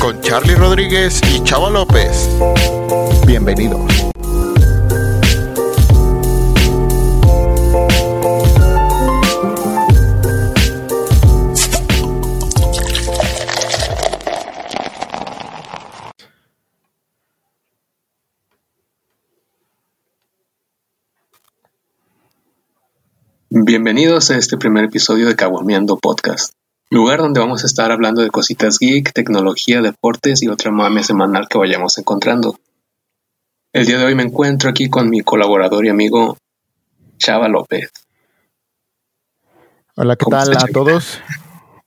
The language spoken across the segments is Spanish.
Con Charlie Rodríguez y Chava López. Bienvenidos. Bienvenidos a este primer episodio de Caguameando Podcast, lugar donde vamos a estar hablando de cositas geek, tecnología, deportes y otra mame semanal que vayamos encontrando. El día de hoy me encuentro aquí con mi colaborador y amigo Chava López. Hola, ¿qué tal a todos?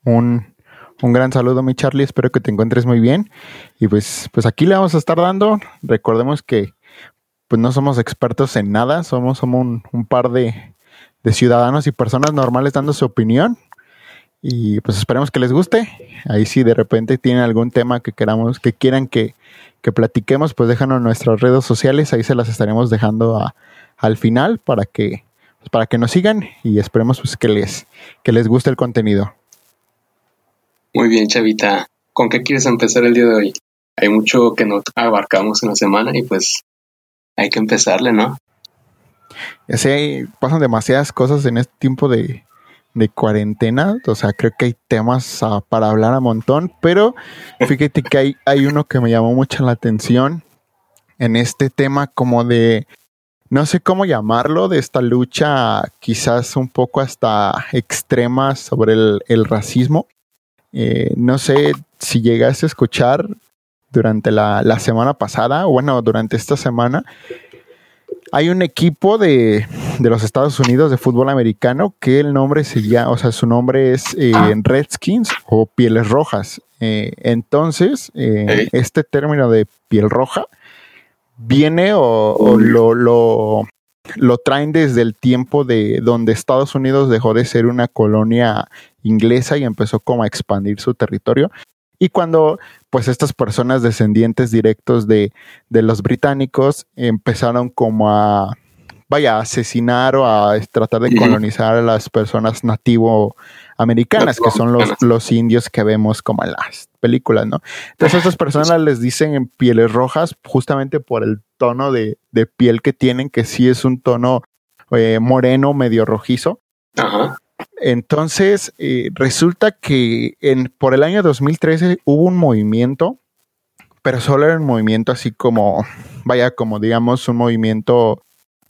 Un, un, gran saludo, mi Charlie. Espero que te encuentres muy bien. Y pues, pues aquí le vamos a estar dando. Recordemos que pues no somos expertos en nada, somos, somos un, un par de, de ciudadanos y personas normales dando su opinión. Y pues esperemos que les guste. Ahí si de repente tienen algún tema que queramos, que quieran que, que platiquemos, pues déjanos en nuestras redes sociales. Ahí se las estaremos dejando a, al final para que, pues, para que nos sigan y esperemos pues que les, que les guste el contenido. Muy bien, Chavita. ¿Con qué quieres empezar el día de hoy? Hay mucho que no abarcamos en la semana y pues hay que empezarle, ¿no? Ya sé, pasan demasiadas cosas en este tiempo de, de cuarentena. O sea, creo que hay temas uh, para hablar a montón. Pero fíjate que hay, hay uno que me llamó mucho la atención en este tema como de, no sé cómo llamarlo, de esta lucha quizás un poco hasta extrema sobre el, el racismo. Eh, no sé si llegaste a escuchar durante la, la semana pasada, o bueno, durante esta semana, hay un equipo de, de, los Estados Unidos de fútbol americano que el nombre se llama, o sea, su nombre es eh, Redskins o Pieles Rojas. Eh, entonces, eh, este término de piel roja viene o, o lo, lo, lo, traen desde el tiempo de donde Estados Unidos dejó de ser una colonia inglesa y empezó como a expandir su territorio. Y cuando pues estas personas descendientes directos de, de los británicos empezaron como a, vaya, a asesinar o a tratar de colonizar a las personas nativo americanas, que son los, los indios que vemos como en las películas, ¿no? Entonces estas personas les dicen en pieles rojas justamente por el tono de, de piel que tienen, que sí es un tono eh, moreno, medio rojizo. Ajá. Entonces, eh, resulta que en, por el año 2013 hubo un movimiento, pero solo era un movimiento así como, vaya, como digamos, un movimiento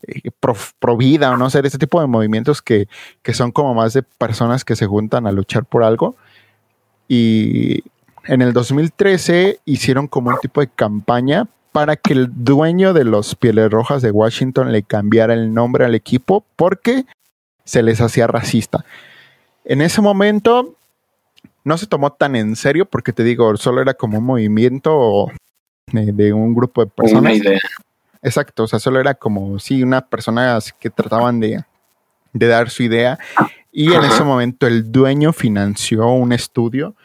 eh, pro, vida o no sé, ese tipo de movimientos que, que son como más de personas que se juntan a luchar por algo. Y en el 2013 hicieron como un tipo de campaña para que el dueño de los Pieles Rojas de Washington le cambiara el nombre al equipo porque se les hacía racista. En ese momento no se tomó tan en serio porque te digo, solo era como un movimiento de, de un grupo de personas. Una idea. Exacto, o sea, solo era como, sí, unas personas que trataban de, de dar su idea. Y en ese momento el dueño financió un estudio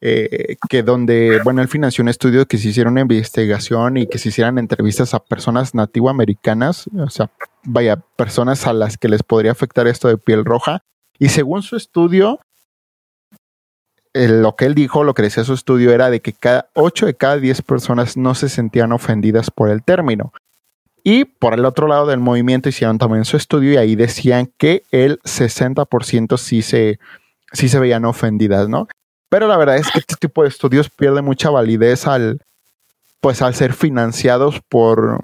eh, que donde, bueno, él financió un estudio que se hiciera una investigación y que se hicieran entrevistas a personas nativoamericanas, o sea, vaya, personas a las que les podría afectar esto de piel roja. Y según su estudio, lo que él dijo, lo que decía su estudio era de que cada 8 de cada 10 personas no se sentían ofendidas por el término. Y por el otro lado del movimiento hicieron también su estudio y ahí decían que el 60% sí se, sí se veían ofendidas, ¿no? Pero la verdad es que este tipo de estudios pierde mucha validez al, pues al ser financiados por,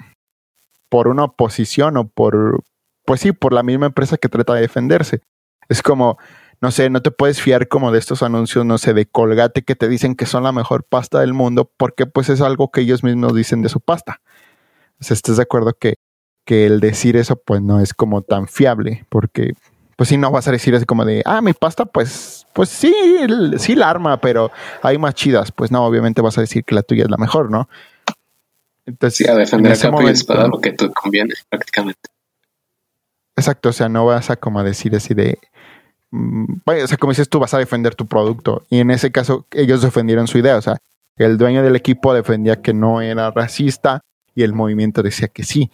por una oposición o por, pues sí, por la misma empresa que trata de defenderse. Es como, no sé, no te puedes fiar como de estos anuncios, no sé, de Colgate que te dicen que son la mejor pasta del mundo porque pues es algo que ellos mismos dicen de su pasta. O ¿estás de acuerdo que, que el decir eso pues no es como tan fiable? Porque pues sí, no vas a decir así como de, ah, mi pasta, pues, pues sí, sí la arma, pero hay más chidas. Pues no, obviamente vas a decir que la tuya es la mejor, ¿no? Entonces, sí, a defender a capa y espada lo que te conviene, prácticamente. Exacto, o sea, no vas a como decir así de, vaya, o sea, como dices tú, vas a defender tu producto. Y en ese caso, ellos defendieron su idea, o sea, el dueño del equipo defendía que no era racista y el movimiento decía que sí.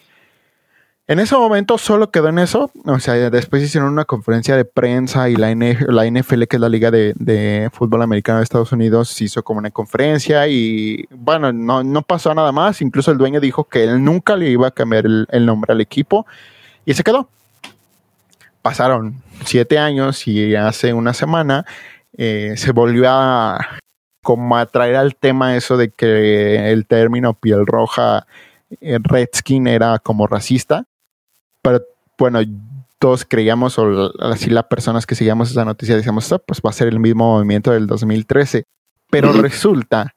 En ese momento solo quedó en eso. O sea, después hicieron una conferencia de prensa y la, NFL, que es la Liga de, Fútbol Americano de Estados Unidos, hizo como una conferencia y bueno, no, pasó nada más. Incluso el dueño dijo que él nunca le iba a cambiar el, nombre al equipo y se quedó. Pasaron siete años y hace una semana eh, se volvió a como a traer al tema eso de que el término piel roja eh, redskin era como racista pero bueno, todos creíamos, o así las personas que seguíamos esa noticia, decíamos, ah, pues va a ser el mismo movimiento del 2013. Pero resulta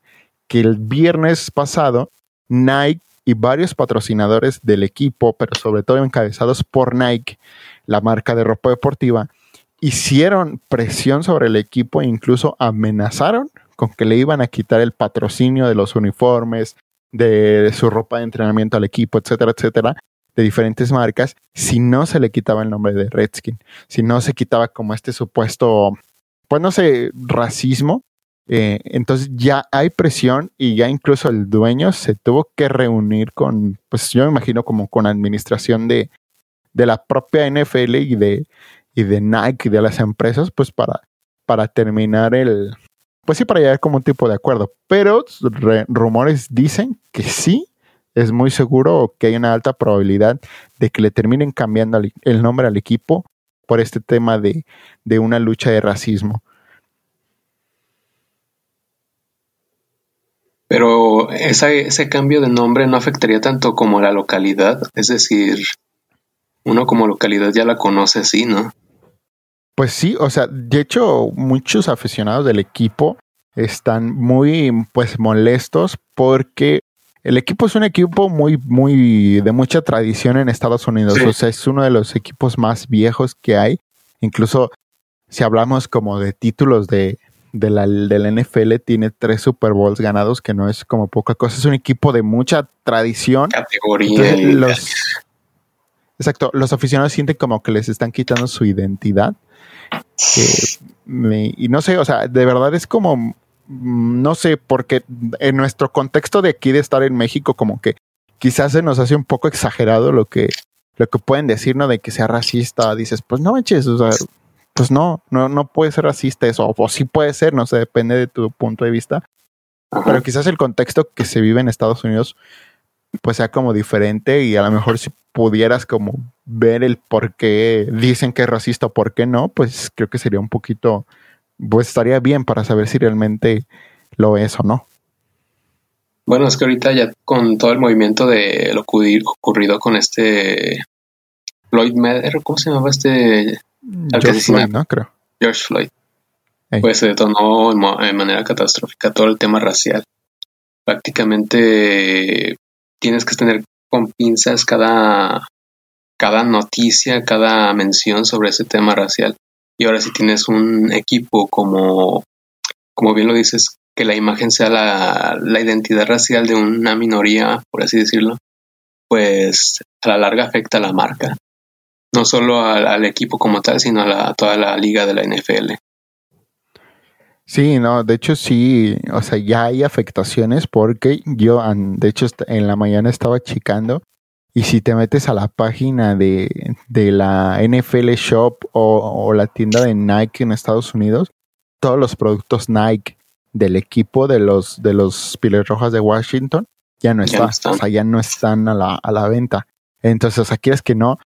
que el viernes pasado, Nike y varios patrocinadores del equipo, pero sobre todo encabezados por Nike, la marca de ropa deportiva, hicieron presión sobre el equipo e incluso amenazaron con que le iban a quitar el patrocinio de los uniformes, de su ropa de entrenamiento al equipo, etcétera, etcétera, de diferentes marcas si no se le quitaba el nombre de Redskin, si no se quitaba como este supuesto, pues no sé, racismo. Eh, entonces ya hay presión y ya incluso el dueño se tuvo que reunir con, pues yo me imagino como con administración de, de la propia NFL y de, y de Nike y de las empresas, pues para, para terminar el, pues sí, para llegar como un tipo de acuerdo. Pero rumores dicen que sí es muy seguro que hay una alta probabilidad de que le terminen cambiando el nombre al equipo por este tema de, una lucha de racismo. Pero ese cambio de nombre no afectaría tanto como la localidad, es decir, uno como localidad ya la conoce así, ¿no? Pues sí, o sea, de hecho muchos aficionados del equipo están muy pues molestos porque el equipo es un equipo muy, muy de mucha tradición en Estados Unidos. O sea, es uno de los equipos más viejos que hay. Incluso si hablamos como de títulos de, de la, NFL, tiene tres Super Bowls ganados, que no es como poca cosa. Es un equipo de mucha tradición. Categoría. los, exacto. Los aficionados sienten como que les están quitando su identidad. y no sé, o sea, de verdad es como no sé, porque en nuestro contexto de aquí de estar en México, como que quizás se nos hace un poco exagerado lo que, lo que pueden decir, ¿no? De que sea racista. Dices, pues no manches, o sea, pues no, no, no puede ser racista eso, o, sí puede ser, no sé, depende de tu punto de vista. Pero quizás el contexto que se vive en Estados Unidos, pues sea como diferente y a lo mejor si pudieras como ver el por qué dicen que es racista o por qué no, pues creo que sería un poquito pues estaría bien para saber si realmente lo es o no. Bueno, es que ahorita ya con todo el movimiento de lo ocurrido con este Floyd Mayweather, ¿cómo se llamaba este? George Floyd, ¿no? Creo. George Floyd. Pues se detonó en manera catastrófica todo el tema racial. Prácticamente tienes que tener con pinzas cada, cada noticia, cada mención sobre ese tema racial. Y ahora si tienes un equipo como, como bien lo dices, que la imagen sea la, la identidad racial de una minoría, por así decirlo, pues a la larga afecta a la marca. No solo al, equipo como tal, sino a, toda la liga de la NFL. Sí, no, de hecho sí, o sea, ya hay afectaciones porque yo, de hecho, en la mañana estaba checando y si te metes a la página de, la NFL Shop o, la tienda de Nike en Estados Unidos, todos los productos Nike del equipo de los de los Piles Rojas de Washington ya no están, o sea, ya no están a la, a la venta. Entonces, o sea, quieres que no,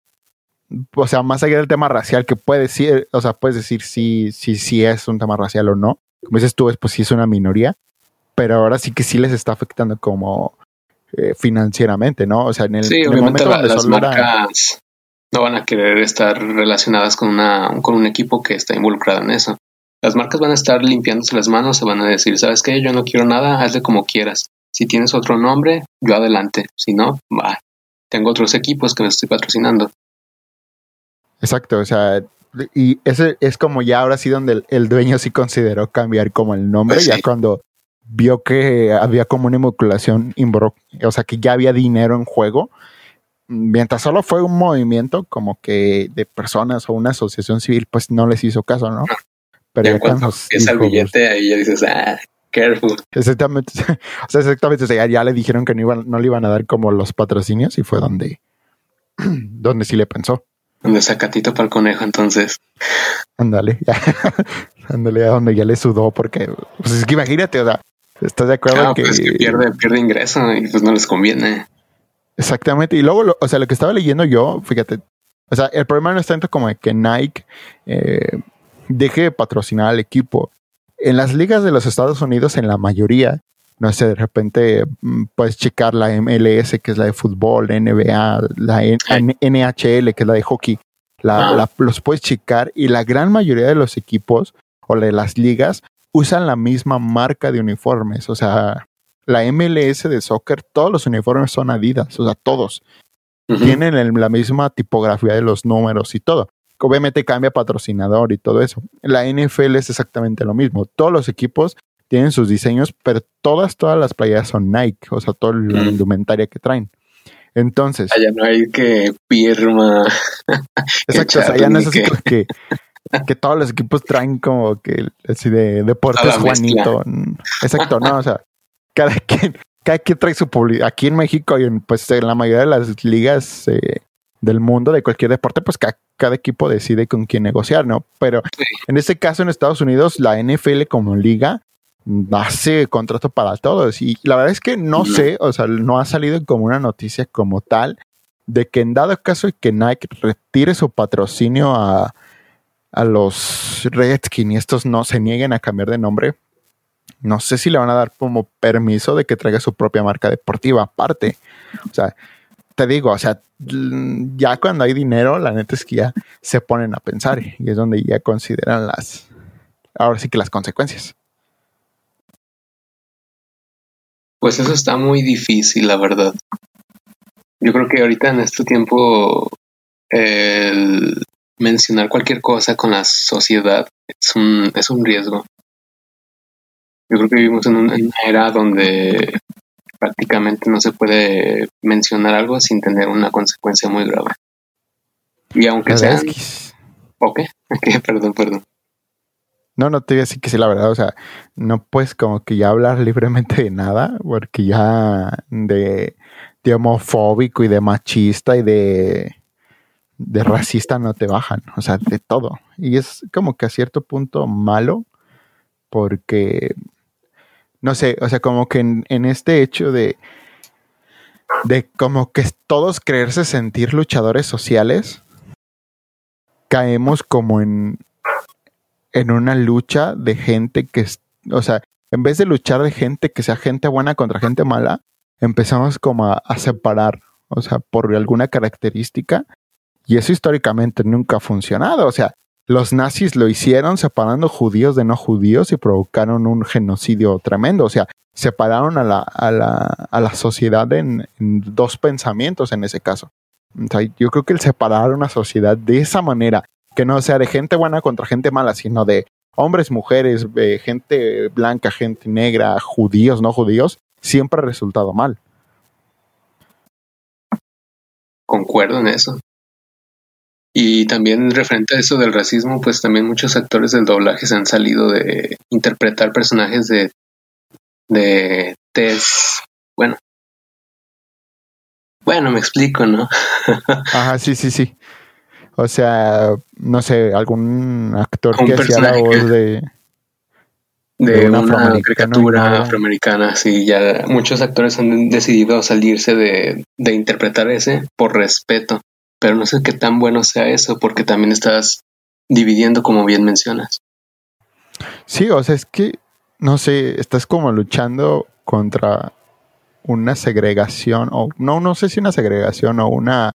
o sea, más allá del tema racial, que puedes decir, o sea, puedes decir si, si, si es un tema racial o no. Como dices tú, pues sí es una minoría, pero ahora sí que sí les está afectando como eh, financieramente, ¿no? O sea, en el, sí, obviamente las marcas no van a querer estar relacionadas con, una, con un equipo que está involucrado en eso. Las marcas van a estar limpiándose las manos, se van a decir, ¿sabes qué? Yo no quiero nada, hazle como quieras. Si tienes otro nombre, yo adelante. Si no, va. Tengo otros equipos que me estoy patrocinando. Exacto, o sea, y ese es como ya ahora sí donde el, dueño sí consideró cambiar como el nombre, pues ya cuando vio que había como una inoculación, o sea, que ya había dinero en juego, mientras solo fue un movimiento como que de personas o una asociación civil, pues no les hizo caso, ¿no? Pero ya cuando es el billete, ahí ya dices, ah, careful. Exactamente, o sea, exactamente, o sea, ya, le dijeron que no, iban, no le iban a dar como los patrocinios y fue donde, donde sí le pensó. Donde sacatito para el conejo, entonces. Ándale, ándale a donde ya le sudó, porque pues es que imagínate, o sea, ¿estás de acuerdo? Ah, que... Pues que pierde, pierde ingreso y pues no les conviene. Exactamente. Y luego, o sea, lo que estaba leyendo yo, fíjate, o sea, el problema no es tanto como que Nike eh, deje de patrocinar al equipo. En las ligas de los Estados Unidos, en la mayoría, no sé, de repente mm, puedes checar la MLS, que es la de fútbol, la NBA, la NHL, que es la de hockey. La, los puedes checar y la gran mayoría de los equipos o de las ligas usan la misma marca de uniformes. O sea, la MLS de soccer, todos los uniformes son Adidas, o sea, todos. Tienen la misma tipografía de los números y todo. Obviamente cambia patrocinador y todo eso. La NFL es exactamente lo mismo. Todos los equipos tienen sus diseños, pero todas, todas las playas son Nike, o sea, toda la indumentaria que traen. Entonces. Allá no hay que firma. Exacto, o sea, ya no es así que, que, todos los equipos traen como que así de deportes Juanito. Exacto, no, o sea, cada quien, cada quien trae su publicidad. Aquí en México y en, pues en la mayoría de las ligas eh, del mundo de cualquier deporte, pues cada, equipo decide con quién negociar, ¿no? Pero en este caso en Estados Unidos, la NFL como liga hace contrato para todos. Y la verdad es que no sé, o sea, no ha salido como una noticia como tal de que en dado caso de que Nike retire su patrocinio a, a los Redskins y estos no se nieguen a cambiar de nombre, no sé si le van a dar como permiso de que traiga su propia marca deportiva aparte. O sea, te digo, o sea, ya cuando hay dinero, la neta es que ya se ponen a pensar y es donde ya consideran las, ahora sí que las consecuencias. Pues eso está muy difícil, la verdad. Yo creo que ahorita en este tiempo el mencionar cualquier cosa con la sociedad es un, es un riesgo. Yo creo que vivimos en una era donde prácticamente no se puede mencionar algo sin tener una consecuencia muy grave. Y aunque sea... ¿Ok? perdón, perdón. No, no te voy a decir que sí, la verdad, o sea, no puedes como que ya hablar libremente de nada, porque ya de, homofóbico y de machista y de, de racista no te bajan, o sea, de todo. Y es como que a cierto punto malo, porque, no sé, o sea, como que en, este hecho de, de como que todos creerse sentir luchadores sociales, caemos como en, en una lucha de gente que, o sea, en vez de luchar de gente que sea gente buena contra gente mala, empezamos como a, separar, o sea, por alguna característica. Y eso históricamente nunca ha funcionado. O sea, los nazis lo hicieron separando judíos de no judíos y provocaron un genocidio tremendo. O sea, separaron a la, a la, a la sociedad en, dos pensamientos en ese caso. O sea, yo creo que el separar una sociedad de esa manera que no sea de gente buena contra gente mala, sino de hombres, mujeres, eh, gente blanca, gente negra, judíos, no judíos, siempre ha resultado mal. Concuerdo en eso. Y también referente a eso del racismo, pues también muchos actores del doblaje se han salido de interpretar personajes de, de test, bueno. Bueno, me explico, ¿no? Ajá, sí, sí, sí. O sea, no sé, algún actor que hacía la voz de, de, una, caricatura afroamericana. Sí, ya muchos actores han decidido salirse de, de interpretar ese por respeto. Pero no sé qué tan bueno sea eso, porque también estás dividiendo, como bien mencionas. Sí, o sea, es que, no sé, estás como luchando contra una segregación, o no, no sé si una segregación o una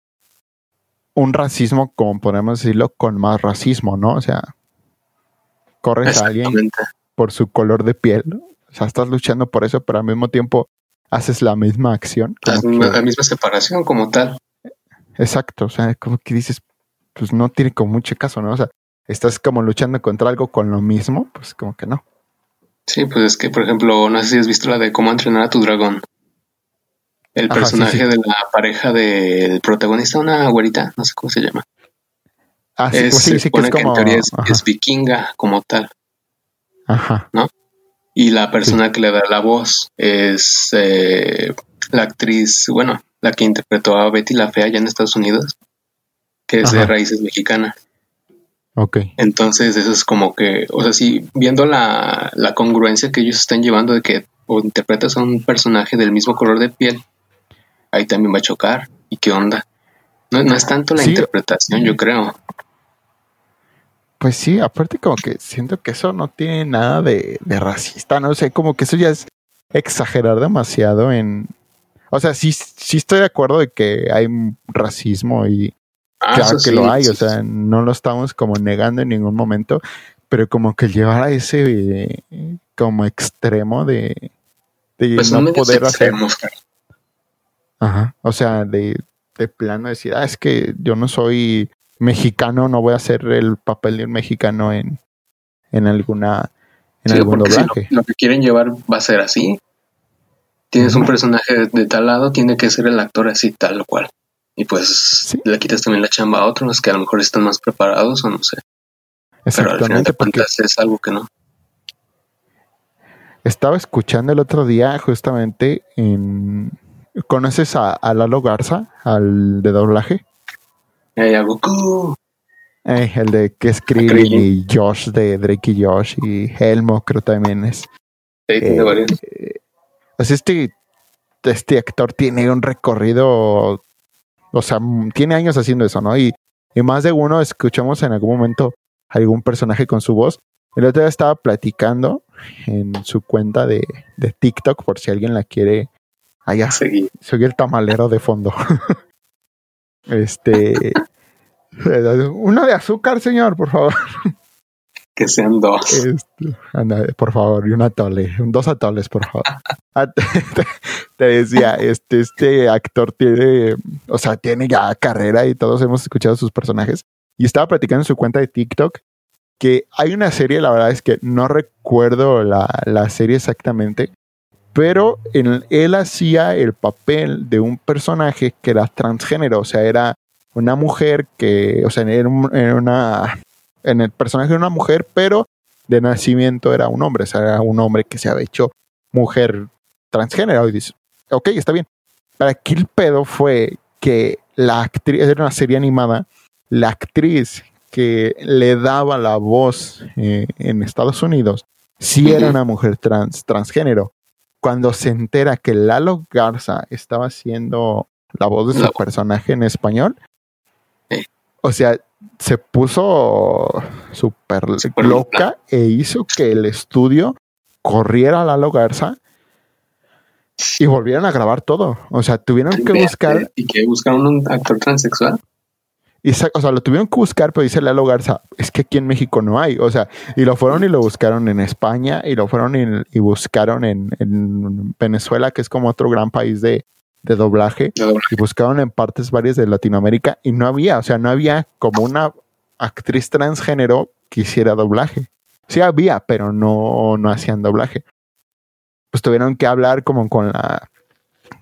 un racismo, como podemos decirlo, con más racismo, ¿no? O sea, corres a alguien por su color de piel, o sea, estás luchando por eso, pero al mismo tiempo haces la misma acción. la misma separación como tal. Exacto, o sea, como que dices, pues no tiene como mucho caso, ¿no? O sea, estás como luchando contra algo con lo mismo, pues como que no. Sí, pues es que, por ejemplo, no sé si has visto la de cómo entrenar a tu dragón. El personaje de la pareja del protagonista, una güerita, no sé cómo se llama. Ah, sí, es, pues sí, que es como... en teoría es, vikinga como tal. Ajá. ¿No? Y la persona que le da la voz es eh, la actriz, bueno, la que interpretó a Betty la Fea allá en Estados Unidos, que es de raíces mexicanas. Ok. Entonces, eso es como que, o sea, sí, viendo la, la congruencia que ellos están llevando de que o interpretas a un personaje del mismo color de piel, ahí también va a chocar. ¿Y qué onda? No, no es tanto la Sí. interpretación, yo creo. Pues sí, aparte como que siento que eso no tiene nada de, de racista, no sé, como que eso ya es exagerar demasiado en... O sea, sí, sí estoy de acuerdo de que hay racismo y Ah, claro que lo sí, hay, o sea, no lo estamos como negando en ningún momento, pero como que llevar a ese eh, como extremo de, de Pues no poder hacer... Ajá, o sea, de, de plano decir, ah, es que yo no soy mexicano, no voy a hacer el papel de un mexicano en, en alguna en Sí, algún si doblaje. lo, lo que quieren llevar va a ser así. Tienes un personaje de, tal lado, tiene que ser el actor así tal cual. Y pues Sí. le quitas también la chamba a otros que a lo mejor están más preparados o no sé. Pero al final Exactamente, de porque cuentas es algo que no. estaba escuchando el otro día justamente en... ¿Conoces a, a Lalo Garza, al de doblaje? Hay algo Goku. Eh, el de que es Krillin y Josh de Drake y Josh y Helmo creo también es. Sí, tiene Eh, varios. O sea, este, este actor tiene un recorrido, o sea, tiene años haciendo eso, ¿no? Y, y más de uno escuchamos en algún momento algún personaje con su voz. El otro día estaba platicando en su cuenta de, de TikTok, por si alguien la quiere. Allá, Seguí. soy el tamalero de fondo. este. Uno de azúcar, señor, por favor. Que sean dos. Este, anda, por favor, y un atole, dos atoles, por favor. Ah, te, decía, este, este actor tiene, o sea, tiene ya carrera y todos hemos escuchado sus personajes. Y estaba platicando en su cuenta de TikTok que hay una serie, la verdad es que no recuerdo la, la serie exactamente, pero en- él hacía el papel de un personaje que era transgénero, o sea, era una mujer que, o sea, era, un- era una, en el personaje era una mujer, pero de nacimiento era un hombre, o sea, era un hombre que se había hecho mujer transgénero. Y dices, ok, está bien. Para aquí el pedo fue que la actriz, era una serie animada, la actriz que le daba la voz eh, en Estados Unidos, sí era una mujer trans, transgénero. Cuando se entera que Lalo Garza estaba haciendo la voz de su personaje en español, o sea, se puso súper loca e hizo que el estudio corriera a Lalo Garza y volvieran a grabar todo. O sea, tuvieron que buscar, Y que buscaron un actor transexual. y o sea, lo tuvieron que buscar, pero dice Lalo Garza, es que aquí en México no hay. O sea, y lo fueron y lo buscaron en España y lo fueron y, y buscaron en, en Venezuela, que es como otro gran país de, de doblaje. de doblaje. y buscaron en partes varias de Latinoamérica y no había, o sea, no había como una actriz transgénero que hiciera doblaje. Sí había, pero no, no hacían doblaje. Pues tuvieron que hablar como con la,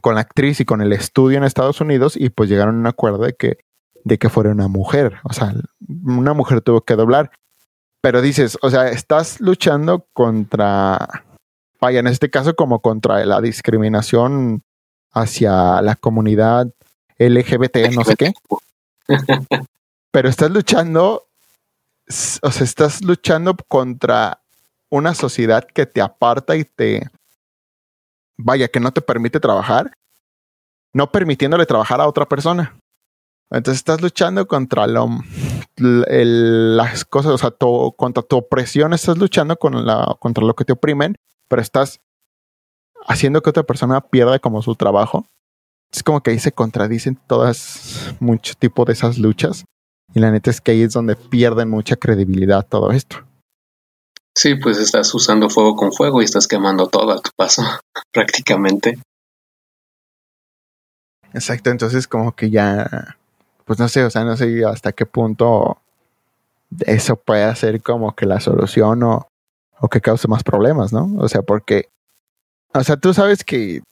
con la actriz y con el estudio en Estados Unidos y pues llegaron a un acuerdo de que, de que fuera una mujer. O sea, una mujer tuvo que doblar. Pero dices, o sea, estás luchando contra, vaya, en este caso como contra la discriminación hacia la comunidad LGBT, no sé qué, pero estás luchando, o sea, estás luchando contra una sociedad que te aparta y te, vaya, que no te permite trabajar, no permitiéndole trabajar a otra persona. Entonces estás luchando contra lo, el- las cosas, o sea, tu- contra tu opresión, estás luchando con la, contra lo que te oprimen, pero estás haciendo que otra persona pierda como su trabajo. Es como que ahí se contradicen todas, mucho tipo de esas luchas. Y la neta es que ahí es donde pierden mucha credibilidad todo esto. Sí, pues estás usando fuego con fuego y estás quemando todo a tu paso, prácticamente. Exacto, entonces como que ya, pues no sé, o sea, no sé hasta qué punto eso puede ser como que la solución o, o que cause más problemas, ¿no? O sea, porque, o sea, tú sabes que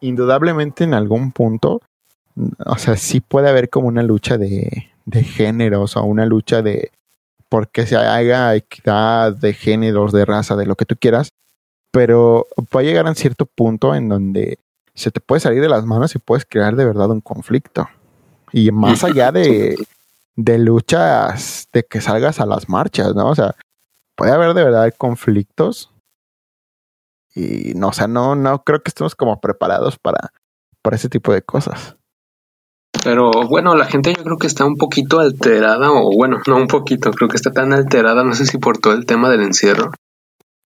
indudablemente en algún punto, o sea, sí puede haber como una lucha de, de géneros o una lucha de porque se haga equidad de géneros, de raza, de lo que tú quieras, pero va a llegar a un cierto punto en donde se te puede salir de las manos y puedes crear de verdad un conflicto. Y más allá de, de luchas, de que salgas a las marchas, ¿no? O sea, puede haber de verdad conflictos. Y no, o sea, no, no creo que estemos como preparados para, para ese tipo de cosas. Pero bueno, la gente yo creo que está un poquito alterada, o bueno, no un poquito, creo que está tan alterada, no sé si por todo el tema del encierro.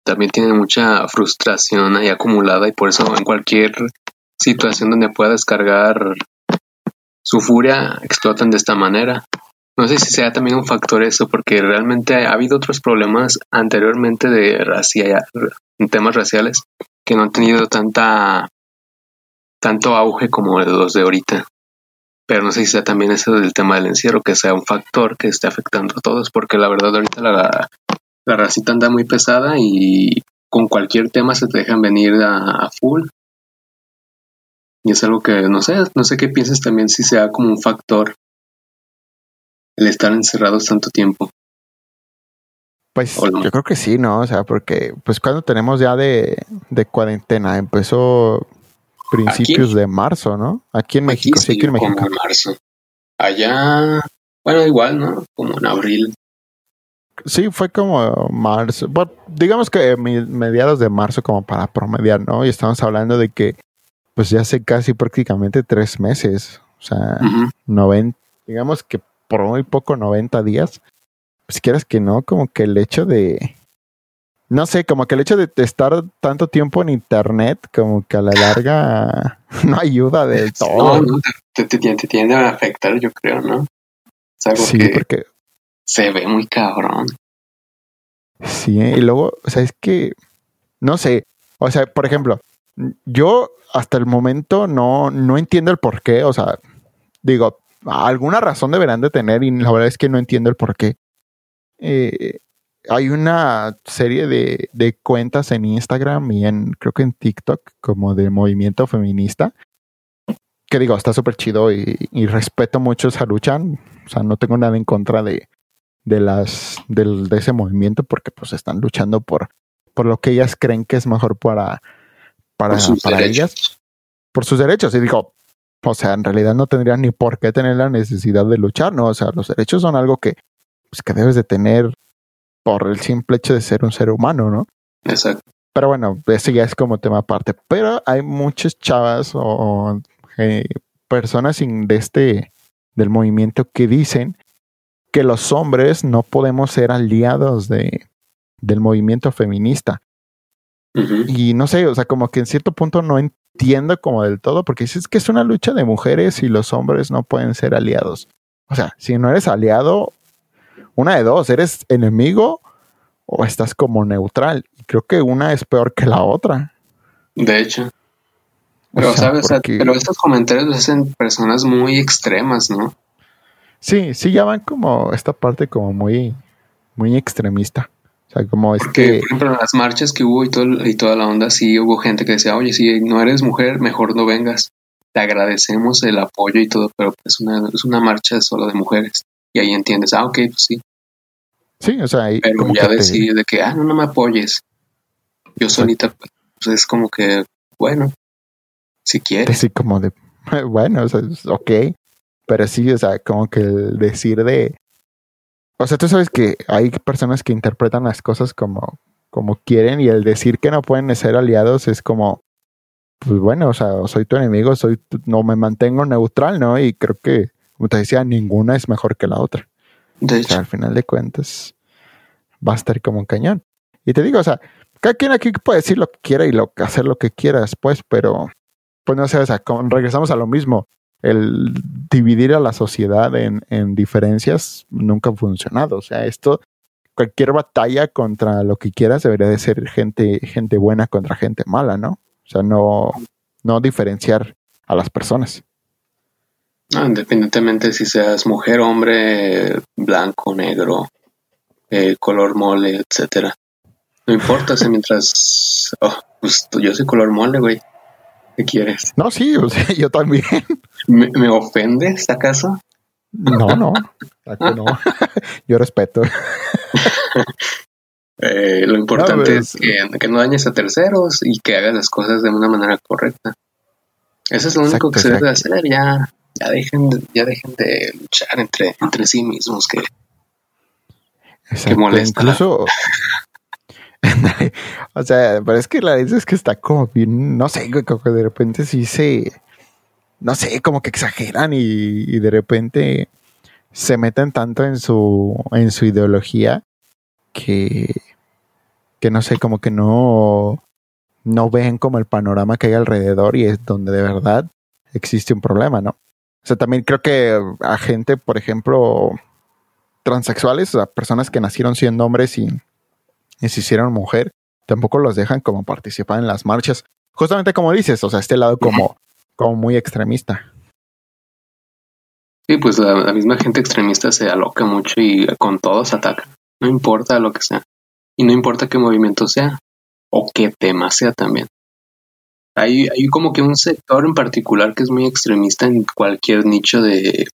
También tiene mucha frustración ahí acumulada y por eso en cualquier situación donde pueda descargar su furia explotan de esta manera. No sé si sea también un factor eso, porque realmente ha habido otros problemas anteriormente de racia, temas raciales que no han tenido tanta tanto auge como los de ahorita. Pero no sé si sea también eso del tema del encierro, que sea un factor que esté afectando a todos, porque la verdad ahorita la, la racita anda muy pesada y con cualquier tema se te dejan venir a, full. Y es algo que no sé, no sé qué piensas también si sea como un factor el estar encerrados tanto tiempo. Pues yo creo que sí, ¿no? O sea, porque pues cuando tenemos ya de, de cuarentena, empezó principios de marzo, ¿no? Aquí en México, sí, aquí en México. Como en marzo. Allá, bueno, igual, ¿no? Como en abril. Sí, fue como marzo. Bueno, digamos que mediados de marzo como para promediar, ¿no? Y estamos hablando de que pues ya hace casi prácticamente tres meses. O sea, digamos que por muy poco 90 días. Si quieres que no, como que el hecho de no sé, como que el hecho de estar tanto tiempo en internet, como que a la larga no ayuda del todo. No, te, tiende a afectar, yo creo, ¿no? Es algo sí, porque se ve muy cabrón. Sí, y luego, o sea, es que, no sé, o sea, por ejemplo, yo hasta el momento no, no entiendo el por qué, o sea, digo, alguna razón deberán de tener y la verdad es que no entiendo el por qué. Eh, hay una serie de, de, cuentas en Instagram y en, creo que en TikTok, como de movimiento feminista, que digo, está súper chido y, respeto mucho esa lucha. O sea, no tengo nada en contra de, de las, de, de, ese movimiento porque pues están luchando por, por lo que ellas creen que es mejor para, para, para ellas, por sus derechos. Y digo, o sea, en realidad no tendrían ni por qué tener la necesidad de luchar, ¿no? O sea, los derechos son algo que, pues, que debes de tener por el simple hecho de ser un ser humano, ¿no? Exacto. Pero bueno, eso ya es como tema aparte. Pero hay muchas chavas o eh, personas de este, del movimiento que dicen que los hombres no podemos ser aliados de, del movimiento feminista. Y no sé, o sea, como que en cierto punto no entiendo como del todo, porque dices que es una lucha de mujeres y los hombres no pueden ser aliados. O sea, si no eres aliado, una de dos, ¿eres enemigo o estás como neutral? Y creo que una es peor que la otra. De hecho. Pero, ¿sabes? Pero estos comentarios los hacen personas muy extremas, ¿no? Sí, sí, ya van como esta parte como muy, muy extremista. O sea, como es que... Por ejemplo, en las marchas que hubo y, todo, y toda la onda, sí hubo gente que decía, oye, si no eres mujer, mejor no vengas. Te agradecemos el apoyo y todo, pero es una, es una marcha solo de mujeres. Y ahí entiendes, ah, ok, pues sí. Sí, o sea, ahí Pero ya decir de que, ah, no, no me apoyes. Yo solita, pues es como que, bueno, si quieres. Sí, como de, bueno, o sea, ok. Pero sí, o sea, como que el decir de. O sea, tú sabes que hay personas que interpretan las cosas como, como quieren y el decir que no pueden ser aliados es como, pues bueno, o sea, soy tu enemigo, soy no me mantengo neutral, ¿no? Y creo que como te decía, ninguna es mejor que la otra. De hecho. al final de cuentas, va a estar como un cañón. Y te digo, o sea, cada quien aquí puede decir lo que quiera y lo, hacer lo que quiera después, pero, pues no sé, o sea, regresamos a lo mismo. El dividir a la sociedad en, en diferencias nunca ha funcionado. O sea, esto, cualquier batalla contra lo que quieras debería de ser gente, gente buena contra gente mala, ¿no? O sea, no, no diferenciar a las personas. Independientemente si seas mujer, hombre, blanco, negro, eh, color mole, etcétera. No importa, si mientras. Oh, pues yo soy color mole, güey. ¿Qué quieres? No, sí, yo también. ¿Me, me ofendes, acaso? No, no, no. yo respeto. Eh, lo importante es que, que, no dañes a terceros y que hagas las cosas de una manera correcta. Eso es lo único que se debe hacer. Ya, ya dejen, de, ya dejen de luchar entre, entre sí mismos que, que molesta. Incluso, o sea, pero es que la verdad es que está como bien, no sé, como que de repente sí se, no sé, como que exageran y, y de repente se meten tanto en su, en su ideología que, que no sé, como que no, no ven como el panorama que hay alrededor y es donde de verdad existe un problema, ¿no? O sea, también creo que a gente, por ejemplo, transexuales, o sea, personas que nacieron siendo hombres y, y se hicieron mujer, tampoco los dejan como participar en las marchas. Justamente como dices, o sea, este lado como, como muy extremista. Sí, pues la, la, misma gente extremista se aloca mucho y con todos ataca. No importa lo que sea. Y no importa qué movimiento sea o qué tema sea también. Hay, hay como que un sector en particular que es muy extremista en cualquier nicho de,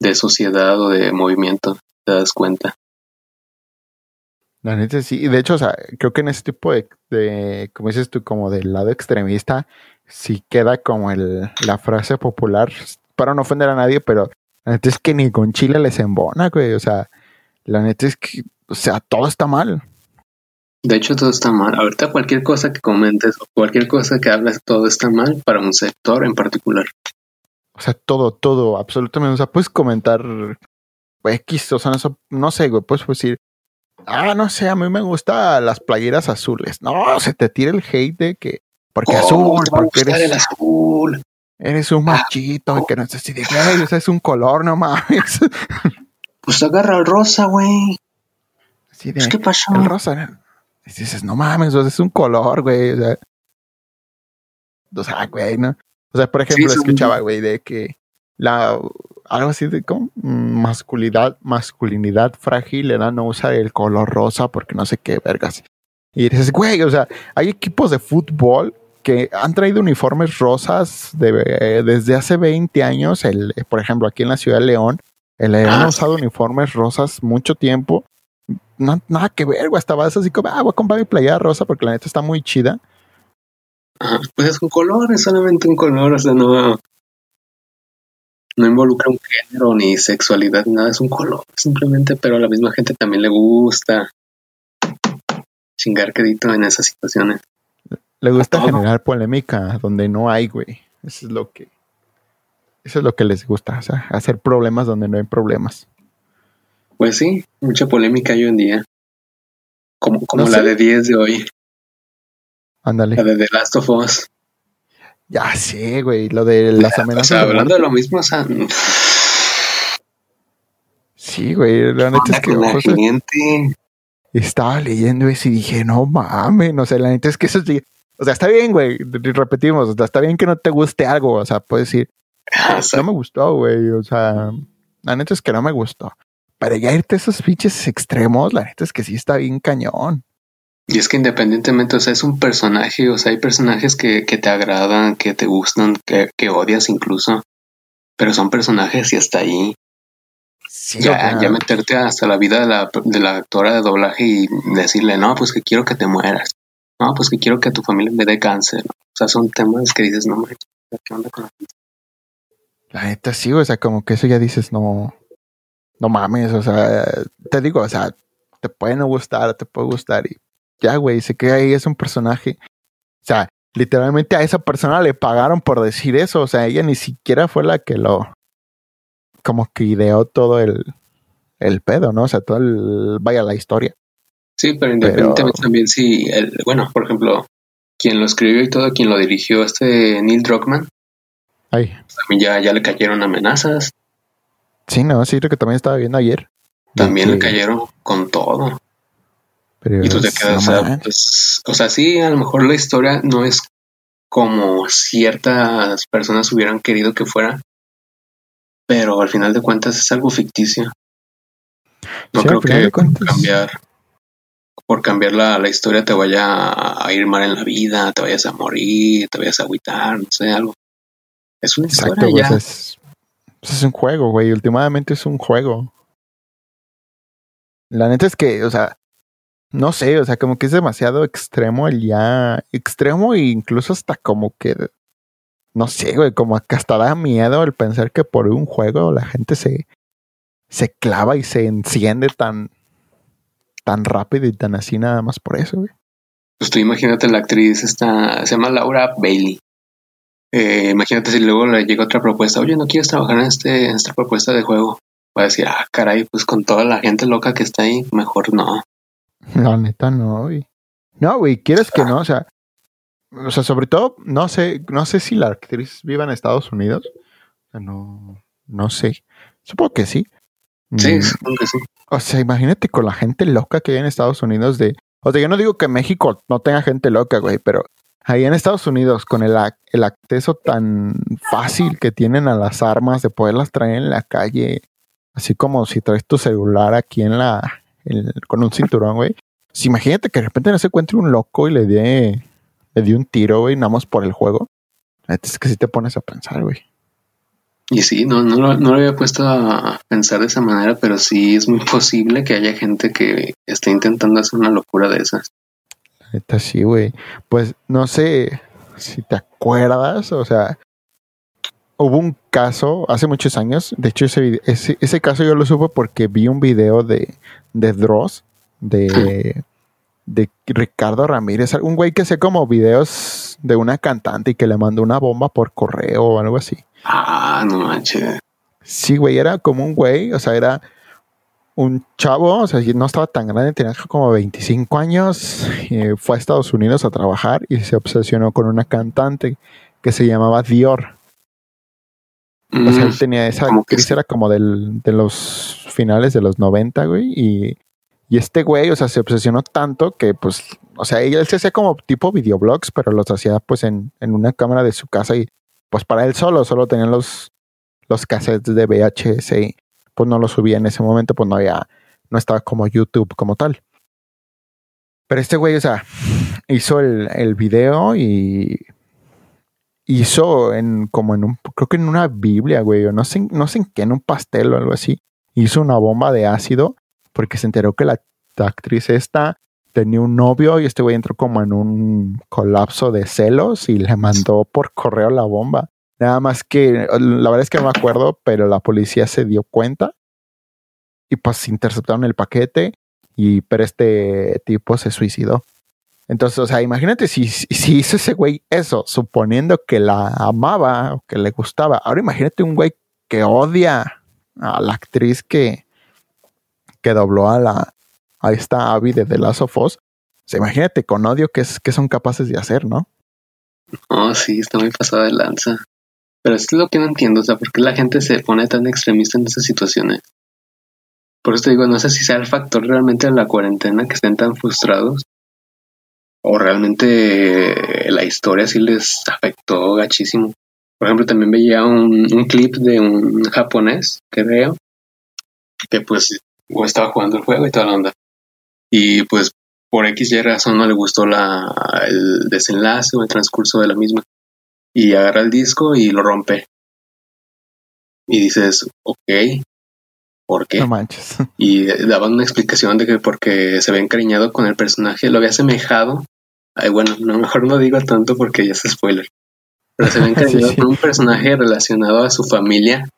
de sociedad o de movimiento, te das cuenta. La neta sí, y de hecho, o sea, creo que en ese tipo de, de, como dices tú, como del lado extremista, sí queda como el, la frase popular, para no ofender a nadie, pero la neta es que ni con Chile les embona, güey, o sea, la neta es que, o sea, todo está mal. De hecho, todo está mal. Ahorita cualquier cosa que comentes o cualquier cosa que hables, todo está mal para un sector en particular. O sea, todo, todo, absolutamente. O sea, puedes comentar X, o sea, no, no sé, güey, puedes decir, ah, no sé, a mí me gustan las playeras azules. No, se te tira el hate de que, porque oh, azul, porque eres, el azul. eres un machito, y que no sé si de güey, sea, es un color, no mames. Pues agarra el rosa, güey. Así de, ¿Qué pasó? El rosa, y dices, no mames, o sea, es un color, güey. O sea, o sea, güey, ¿no? O sea, por ejemplo, sí, escuchaba, güey, de que la algo así de como masculinidad, masculinidad frágil era no usar el color rosa porque no sé qué vergas. Y dices, güey, o sea, hay equipos de fútbol que han traído uniformes rosas de, desde hace 20 años. El, por ejemplo, aquí en la ciudad de León, el León ah, ha usado sí. uniformes rosas mucho tiempo no, nada que ver, güey. Estabas así como, ah, voy a comprar mi playera rosa porque la neta está muy chida. Ajá, pues es un color, es solamente un color, o sea, no, no involucra un género ni sexualidad, nada, es un color, simplemente, pero a la misma gente también le gusta chingar quedito en esas situaciones. Le gusta generar polémica donde no hay, güey. Eso es lo que, eso es lo que les gusta, o sea, hacer problemas donde no hay problemas. Pues sí, mucha polémica hoy en día. Como, como no la sé. de 10 de hoy. Ándale. La de The Last of Us. Ya sé, güey, lo de las amenazas. O sea, hablando de, de lo mismo, o sea. Sí, güey, la neta es que. La gente. Estaba leyendo eso y dije, no mames, o sea, la neta es que eso sí. O sea, está bien, güey, repetimos, o sea, está bien que no te guste algo, o sea, puedes decir, Ah, no me gustó, güey, o sea, la neta es que no me gustó. Pero ya irte a esos pinches extremos, la neta es que sí está bien cañón. Y es que independientemente, o sea, es un personaje, o sea, hay personajes que, que te agradan, que te gustan, que, que, odias incluso, pero son personajes y hasta ahí. Sí, ya, ya meterte hasta la vida de la, de la actora de doblaje y decirle, no, pues que quiero que te mueras. No, pues que quiero que a tu familia le dé cáncer. O sea, son temas que dices, no, man, ¿qué onda con la gente? La neta sí, o sea, como que eso ya dices, no, no mames, o sea, te digo, o sea, te puede no gustar, te puede gustar y ya, güey, sé que ahí es un personaje. O sea, literalmente a esa persona le pagaron por decir eso, o sea, ella ni siquiera fue la que lo, como que ideó todo el, el pedo, ¿no? O sea, todo el, vaya la historia. Sí, pero independientemente pero... también si, el, bueno, por ejemplo, quien lo escribió y todo, quien lo dirigió, este Neil Druckmann, Ay. también ya, ya le cayeron amenazas. Sí, no, sí, lo que también estaba viendo ayer. También le cayeron con todo. Pero y tú te quedas, no o, sea, pues, o sea, sí, a lo mejor la historia no es como ciertas personas hubieran querido que fuera, pero al final de cuentas es algo ficticio. No sí, creo que por cambiar, por cambiar la, la, historia te vaya a, ir mal en la vida, te vayas a morir, te vayas a agüitar, no sé, algo. Es una Exacto, historia ya. Pues es, pues es un juego, güey. Últimamente es un juego. La neta es que, o sea, no sé, o sea, como que es demasiado extremo el ya extremo e incluso hasta como que no sé, güey, como que hasta da miedo el pensar que por un juego la gente se, se clava y se enciende tan, tan rápido y tan así nada más por eso, güey. Pues tú imagínate la actriz esta, se llama Laura Bailey. Eh, imagínate si luego le llega otra propuesta, oye, ¿no quieres trabajar en, este, en esta propuesta de juego? Va a decir, ah, caray, pues con toda la gente loca que está ahí, mejor no. La neta no, güey. No, güey, quieres que no, o sea, o sea, sobre todo, no sé, no sé si la actriz viva en Estados Unidos. O sea, no, no sé. Supongo que sí. Sí, mm. supongo que sí. O sea, imagínate con la gente loca que hay en Estados Unidos de... O sea, yo no digo que México no tenga gente loca, güey, pero ahí en Estados Unidos, con el, el acceso tan fácil que tienen a las armas, de poderlas traer en la calle, así como si traes tu celular aquí en la... con un cinturón, güey. Pues imagínate que de repente no se encuentre un loco y le dé le dio un tiro, güey, nada más por el juego. Es que si te pones a pensar, güey. Y sí, no, no, lo, no lo había puesto a pensar de esa manera, pero sí es muy posible que haya gente que esté intentando hacer una locura de esas. Neta, sí, güey. Pues no sé si te acuerdas, o sea, hubo un caso hace muchos años. De hecho, ese, ese, ese caso yo lo supe porque vi un video de, de Dross, de, de Ricardo Ramírez, un güey que hace como videos de una cantante y que le mandó una bomba por correo o algo así. Ah, no manches. Sí, güey, era como un güey, o sea, era un chavo, o sea, no estaba tan grande, tenía como 25 años, fue a Estados Unidos a trabajar y se obsesionó con una cantante que se llamaba Dior. O sea, él mm, tenía esa actriz, era como del, de los finales de los 90, güey, y y este güey, o sea, se obsesionó tanto que, pues, o sea, él se hacía como tipo videoblogs, pero los hacía pues en, en una cámara de su casa y pues para él solo, solo tenían los, los cassettes de VHS y pues no los subía en ese momento, pues no había, no estaba como YouTube como tal. Pero este güey, o sea, hizo el, el video y hizo en como en un, creo que en una Biblia, güey, o no sé, no sé en qué, en un pastel o algo así, hizo una bomba de ácido porque se enteró que la, actriz esta tenía un novio y este güey entró como en un colapso de celos y le mandó por correo la bomba. Nada más que, la verdad es que no me acuerdo, pero la policía se dio cuenta y pues interceptaron el paquete y pero este tipo se suicidó. Entonces, o sea, imagínate si, si hizo ese güey eso, suponiendo que la amaba o que le gustaba. Ahora imagínate un güey que odia a la actriz que, que dobló a la a esta Abby de The Last of Us. imagínate con odio que, es, son capaces de hacer, ¿no? Oh, sí, está muy pasada de lanza. Pero esto es lo que no entiendo, o sea, ¿por qué la gente se pone tan extremista en esas situaciones? Por eso digo, no sé si sea el factor realmente de la cuarentena que estén tan frustrados. O realmente la historia sí les afectó gachísimo. Por ejemplo, también veía un, un clip de un japonés, que veo, que pues estaba jugando el juego y toda la onda. Y pues por X y razón no le gustó la, el desenlace o el transcurso de la misma. Y agarra el disco y lo rompe. Y dices, ok, ¿por qué? No manches. Y daban una explicación de que porque se había encariñado con el personaje, lo había asemejado. Ay, bueno, no, mejor no digo tanto porque ya es spoiler. Pero se había encariñado con un personaje relacionado a su familia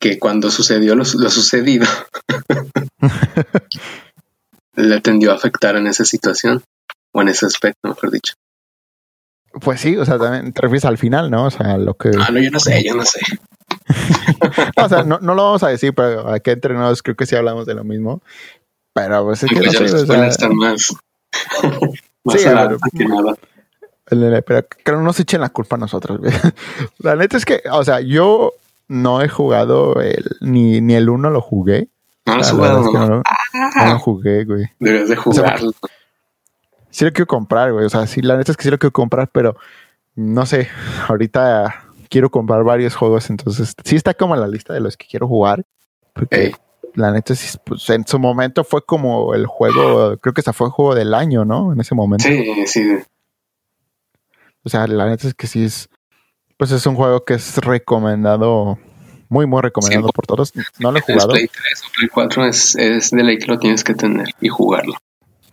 que cuando sucedió lo, sucedido le tendió a afectar en esa situación o en ese aspecto, mejor dicho. Pues sí, o sea, también te refieres al final, ¿no? O sea, lo que... Ah, no, yo no sé, yo no sé. o sea, no, no, lo vamos a decir, pero aquí entre nosotros creo que sí hablamos de lo mismo. Pero pues es que pues no sé, o sea, estar más... más sí, ver, que nada. Pero que no nos echen la culpa a nosotros. la neta es que, o sea, yo no he jugado el, ni, ni el uno lo jugué. No lo has jugado. no, lo ah. jugué, güey. Deberías de jugarlo. sí lo quiero comprar, güey. O sea, sí, la neta es que sí lo quiero comprar, pero no sé. Ahorita quiero comprar varios juegos, entonces sí está como en la lista de los que quiero jugar. Porque la neta, pues, en su momento fue como el juego, creo que ese fue el juego del año, ¿no? En ese momento. Sí, sí. O sea, la neta es que sí es, pues es un juego que es recomendado, muy, muy recomendado por todos. No lo he jugado. Play 3 o Play 4 es, es de ley que lo tienes que tener y jugarlo.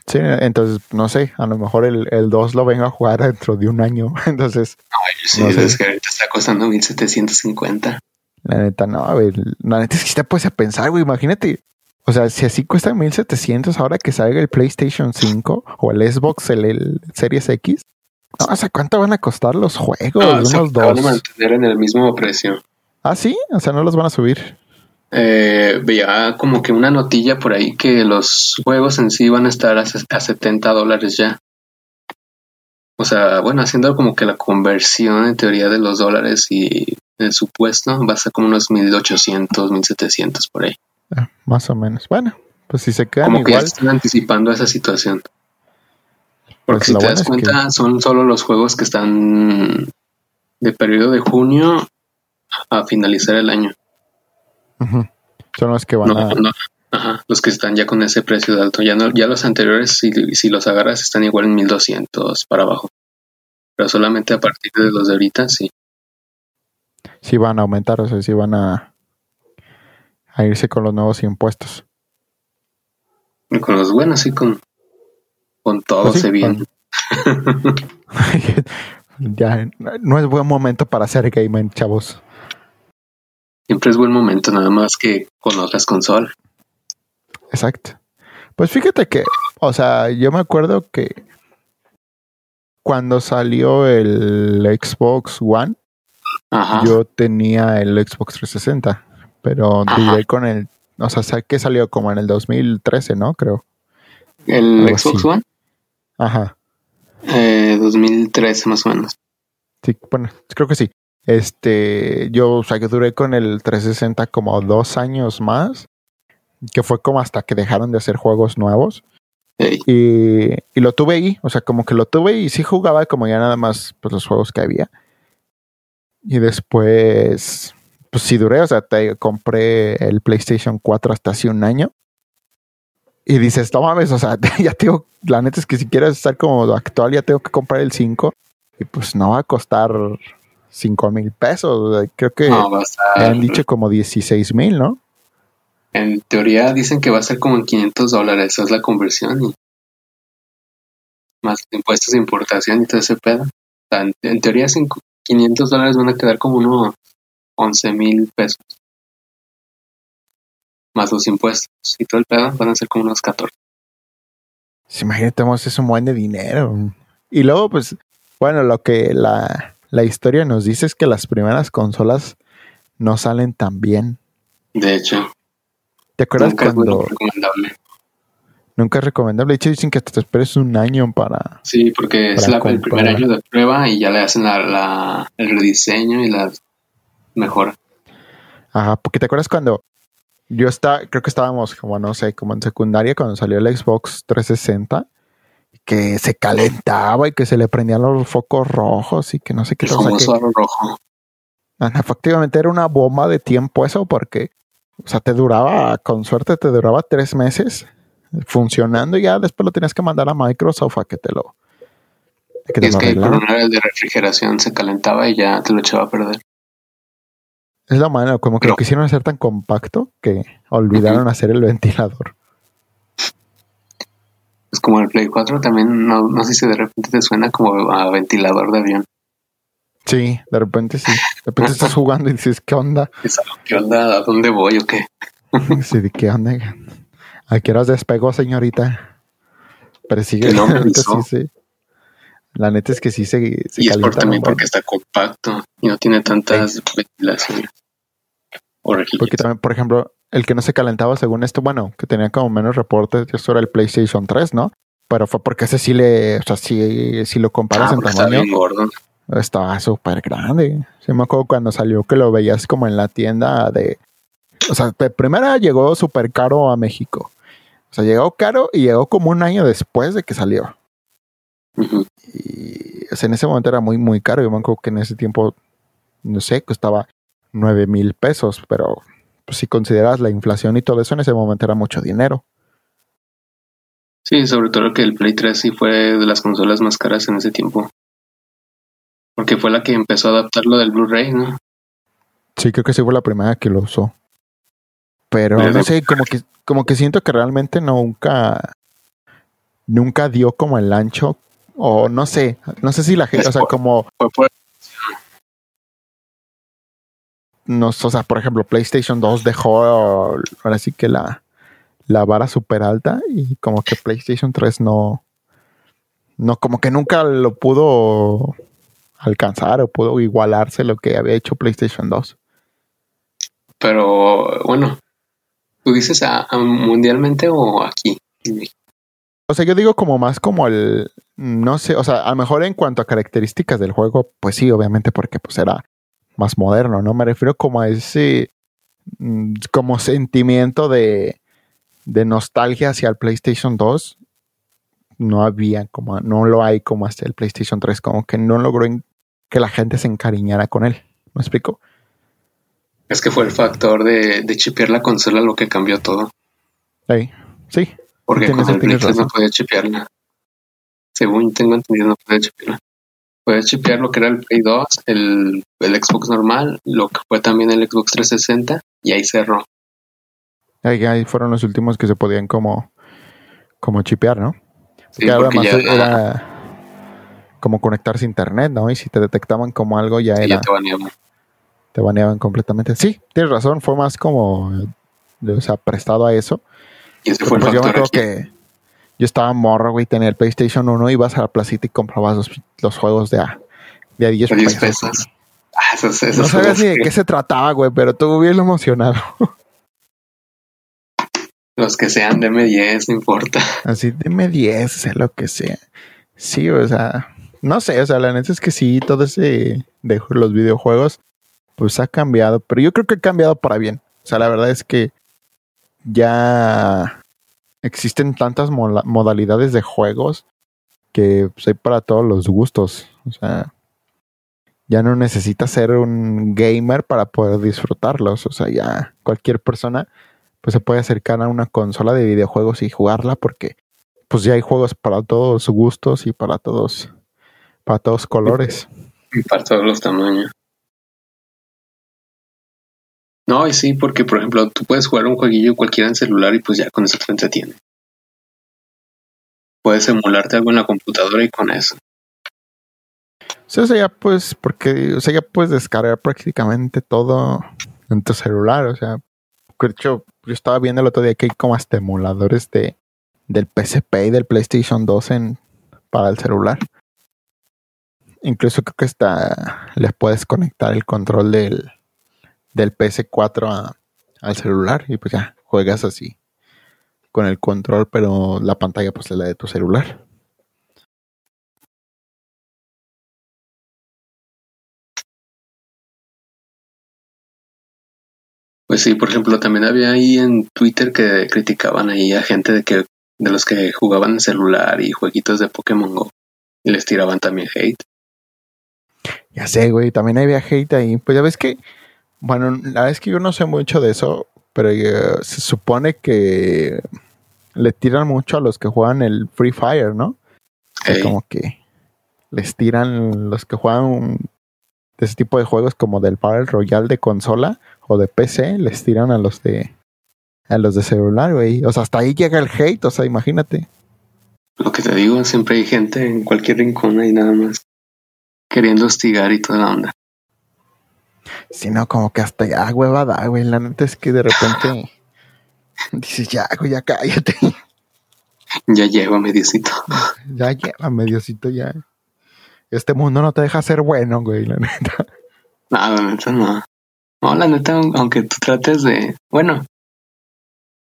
Sí, entonces, no sé, a lo mejor el, el 2 lo vengo a jugar dentro de un año. Entonces, Ay, sí, No sé. es que ahorita está costando 1750. La neta, no, güey. La neta es que te puedes a pensar, güey. Imagínate. O sea, si así cuesta 1700 ahora que salga el PlayStation 5 o el Xbox, el, el Series X. No, o sea, ¿cuánto van a costar los juegos? No, se Unos van a mantener en el mismo precio. Ah, sí, o sea, no los van a subir. Eh, veía como que una notilla por ahí que los juegos en sí van a estar a, a 70 dólares ya. O sea, bueno, haciendo como que la conversión en teoría de los dólares y el supuesto va a ser como unos 1800, 1700 por ahí. Ah, más o menos. Bueno, pues si se quedan Como que ya están anticipando esa situación. Porque Pues si lo te das que- cuenta, son solo los juegos que están de periodo de junio a finalizar el año. Son los que van No, a. no. Ajá, los que están ya con ese precio de alto. Ya, no, ya los anteriores, si, si los agarras, están igual en 1200 para abajo. Pero solamente a partir de los de ahorita, sí. Sí van a aumentar, o sea, sí van a. A irse con los nuevos impuestos. Y con los buenos, sí, con, con todo Pues sí, se viene. ya no es buen momento para hacer gaming, chavos. Siempre es buen momento, nada más que con otras consolas. Exacto. Pues fíjate que, o sea, yo me acuerdo que cuando salió el Xbox One, Ajá. yo tenía el Xbox 360, pero Ajá. con el, o sea, sé que salió como en el 2013, ¿no? Creo. el algo Xbox así. One, Ajá. eh, 2013 más o menos. Sí, bueno, creo que sí. Este, yo, o sea, que duré con el 360 como dos años más, que fue como hasta que dejaron de hacer juegos nuevos. Y, y lo tuve ahí, o sea, como que lo tuve y sí jugaba como ya nada más pues, los juegos que había. Y después, pues sí duré, o sea, te compré el PlayStation 4 hasta hace un año. Y dices, no mames, o sea, ya tengo, la neta es que si quieres estar como actual, ya tengo que comprar el 5. Y pues no va a costar 5 mil pesos. creo que no, va a me estar- han dicho como 16 mil, ¿no? En teoría dicen que va a ser como en 500 dólares, esa es la conversión. Y más impuestos de importación y todo ese pedo. O sea, en, en teoría cinco- 500 dólares van a quedar como unos 11 mil pesos. Más los impuestos y todo el pedo van a ser como unos 14. Sí, Imagínate, tenemos es un buen de dinero. Y luego, pues, bueno, lo que la, la historia nos dice es que las primeras consolas no salen tan bien. De hecho, ¿Te acuerdas nunca es cuando muy recomendable. Nunca es recomendable? De hecho, dicen que te esperes un año para. Sí, porque es la- el primer año de prueba y ya le hacen la, la- el rediseño y la mejora. Ajá, porque te acuerdas cuando yo estaba, creo que estábamos como, no sé, como en secundaria cuando salió el Xbox 360, que se calentaba y que se le prendían los focos rojos y que no sé qué El famoso que- rojo. Ajá, Efectivamente era una bomba de tiempo eso porque, o sea, te duraba, con suerte te duraba tres meses funcionando y ya después lo tenías que mandar a Microsoft a que te lo, a que Y te es lo que el arreglaran. problema era el de refrigeración, se calentaba y ya te lo echaba a perder. Es la manera, como que lo quisieron hacer tan compacto que olvidaron hacer el ventilador. Es como el Play 4 también, no, no sé si de repente te suena como a ventilador de avión. Sí, de repente sí. De repente estás jugando y dices, ¿qué onda? ¿Qué onda? ¿A dónde voy o qué? Sí, ¿de qué onda? ¿A qué horas despegó, señorita? Pero sigue. Que no me la neta sí se- La neta es que sí se, se y es por, también porque está compacto y no tiene tantas ventilaciones. O. Porque también, por ejemplo, el que no se calentaba según esto, bueno, que tenía como menos reportes, eso era el PlayStation 3, ¿no? Pero fue porque ese sí le, o sea, sí, si lo comparas Ah, en tamaño, bien gordo. estaba súper grande. Sí me acuerdo cuando salió que lo veías como en la tienda de... O sea, de primera llegó súper caro a México. O sea, llegó caro y llegó como un año después de que salió. Y o sea, en ese momento era muy, muy caro. Yo me acuerdo que en ese tiempo, no sé, costaba nueve mil pesos, pero pues, si consideras la inflación y todo eso, en ese momento era mucho dinero. Sí, sobre todo que el Play 3 sí fue de las consolas más caras en ese tiempo. Porque fue la que empezó a adaptar lo del Blu-ray, ¿no? Sí, creo que sí fue la primera que lo usó. Pero no sé, como que, como que siento que realmente nunca. nunca dio como el ancho, o no sé, no sé si la gente, o sea, como... No, o sea, por ejemplo, PlayStation 2 dejó ahora sí que la, la vara súper alta y como que PlayStation 3 no, no, como que nunca lo pudo alcanzar o pudo igualarse lo que había hecho PlayStation 2. Pero bueno, ¿tú dices a, mundialmente o aquí? O sea, yo digo como más como el, no sé, o sea, a lo mejor en cuanto a características del juego, pues sí, obviamente porque pues era más moderno, ¿no? Me refiero como a ese, mm, como sentimiento de, de nostalgia hacia el PlayStation 2 no había como, no lo hay como hasta el PlayStation 3, como que no logró que la gente se encariñara con él. ¿Me explico? Es que fue el factor de, de chipear la consola lo que cambió todo. Sí, sí. Porque con el Play 3 no podía chipearla. Según tengo entendido, no podía chipearla. Podía chipear lo que era el Play 2, el, el Xbox normal, lo que fue también el Xbox 360, y ahí cerró. Ahí, ahí fueron los últimos que se podían como, como chipear, ¿no? Sí, además era como conectarse a internet, ¿no? Y si te detectaban como algo ya era... te baneaban. Te baneaban completamente. Sí, tienes razón, fue más como, o sea, prestado a eso. Y ese fue el pues yo creo que yo estaba morro, güey, tenía el PlayStation 1, ibas a la placita y comprabas los, juegos de a, de a 10, 10 pesos. Ah, esos, esos no sabías ni de qué se trataba, güey, pero tú bien emocionado. Los que sean de M10, no importa. Así, de M10, sea lo que sea. Sí, o sea, no sé, o sea, la neta es que sí, todo ese de los videojuegos, pues ha cambiado, pero yo creo que ha cambiado para bien. O sea, la verdad es que ya existen tantas modalidades de juegos que pues, hay para todos los gustos. O sea, ya no necesitas ser un gamer para poder disfrutarlos. O sea, ya cualquier persona pues se puede acercar a una consola de videojuegos y jugarla porque pues ya hay juegos para todos gustos y para todos para todos colores y para todos los tamaños. No, y sí, porque por ejemplo, tú puedes jugar un jueguillo cualquiera en celular y pues ya con eso te entretiene. Puedes emularte algo en la computadora y con eso. Sí, o sea, ya pues, porque, o sea, ya puedes descargar prácticamente todo en tu celular, o sea, yo estaba viendo el otro día que hay como hasta emuladores de, del PSP y del PlayStation 2 en, para el celular. Incluso creo que está, les puedes conectar el control del, del PS4 al celular y pues ya juegas así con el control, pero la pantalla pues es la de tu celular. Pues sí, por ejemplo, también había ahí en Twitter que criticaban ahí a gente de que de los que jugaban en celular y jueguitos de Pokémon Go y les tiraban también hate. Ya sé, güey, también había hate ahí. Pues ya ves que, bueno, la verdad es que yo no sé mucho de eso, pero eh, se supone que le tiran mucho a los que juegan el Free Fire, ¿no? Como que les tiran los que juegan de ese tipo de juegos como del Battle Royale de consola o de PC, les tiran a los de a los de celular, güey. O sea, hasta ahí llega el hate, o sea, imagínate. Lo que te digo, siempre hay gente en cualquier rincón ahí nada más queriendo hostigar y toda la onda. Si no, como que hasta ya huevada, güey. La neta es que de repente dices, ya, güey, ya cállate. Ya lleva mediocito. Ya lleva mediocito, ya. Este mundo no te deja ser bueno, güey, la neta. No, la neta no. No, la neta, aunque tú trates de, bueno,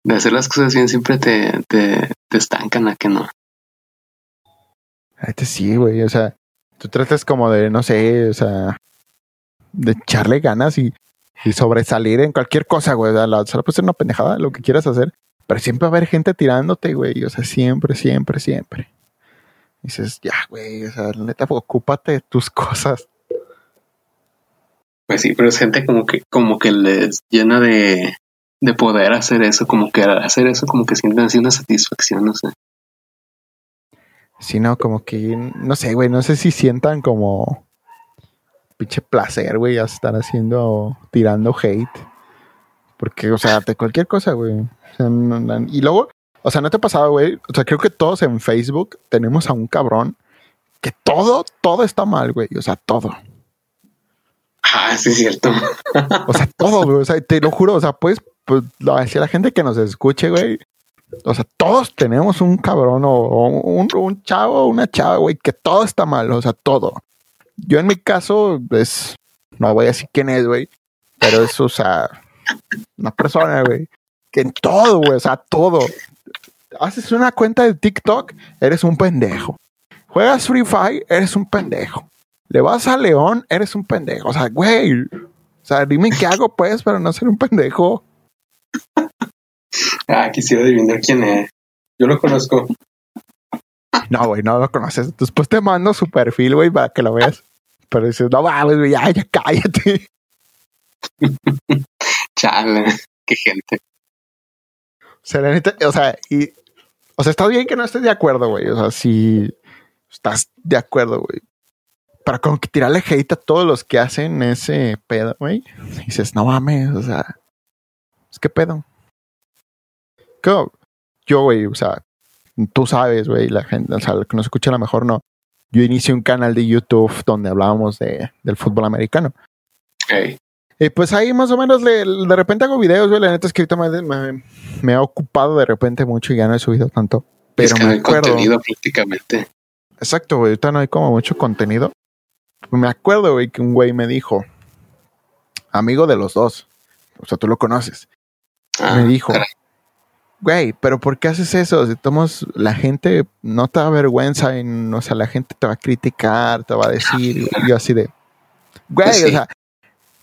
de hacer las cosas bien, siempre te, te, te estancan a que no. Este sí, güey, o sea, tú tratas como de, no sé, o sea, de echarle ganas y, y sobresalir en cualquier cosa, güey. O sea, puede ser una pendejada, lo que quieras hacer, pero siempre va a haber gente tirándote, güey, o sea, siempre, siempre, siempre. dices, ya, güey, o sea, neta, ocúpate de tus cosas. Pues sí, pero es gente como que, como que les llena de, de poder hacer eso, como que hacer eso, como que sienten así una satisfacción, no sé. Sí, no, como que, no sé, güey, no sé si sientan como pinche placer, güey, a estar haciendo, tirando hate. Porque, o sea, de cualquier cosa, güey. y luego, O sea, ¿no te ha pasado, güey? O sea, creo que todos en Facebook tenemos a un cabrón que todo, todo está mal, güey. O sea, todo. Ah, sí, es cierto. O sea, todo, güey. O sea, te lo juro. O sea, pues, pues, decía la gente que nos escuche, güey. O sea, todos tenemos un cabrón o, un, un, chavo o una chava, güey, que todo está mal. O sea, todo. Yo en mi caso, es. No voy a decir quién es, güey. Pero es, o sea, una persona, güey. Que en todo, güey. O sea, todo. Haces una cuenta de TikTok, eres un pendejo. Juegas Free Fire, eres un pendejo. Le vas a León, eres un pendejo. O sea, güey. O sea, dime qué hago, pues, para no ser un pendejo. Ah, quisiera adivinar quién es. Yo lo conozco. No, güey, no lo conoces. Después te mando su perfil, güey, para que lo veas. Pero dices, no mames, güey, ya, ya cállate. Chale, qué gente. O sea, neta, o sea, y, o sea, está bien que no estés de acuerdo, güey. O sea, si estás de acuerdo, güey. Para como que tirarle hate a todos los que hacen ese pedo, güey. Dices, no mames, o sea, es que pedo. ¿Cómo? Yo, güey, o sea, tú sabes, güey, la gente, o sea, lo que nos escucha a lo mejor no. Yo inicié un canal de YouTube donde hablábamos de, del fútbol americano. Hey. Y pues ahí más o menos le, de repente hago videos, güey. La neta es que ahorita me, me, me, he ocupado de repente mucho y ya no he subido tanto. Pero es que me no hay acuerdo. contenido prácticamente. Exacto, güey. Ahorita no hay como mucho contenido. Me acuerdo, güey, que un güey me dijo, amigo de los dos, o sea, tú lo conoces, Ah, me dijo, caray. Güey, pero ¿por qué haces eso? Si tomamos, la gente no te da vergüenza, en, o sea, la gente te va a criticar, te va a decir, y yo así de, güey, Pues sí. o sea,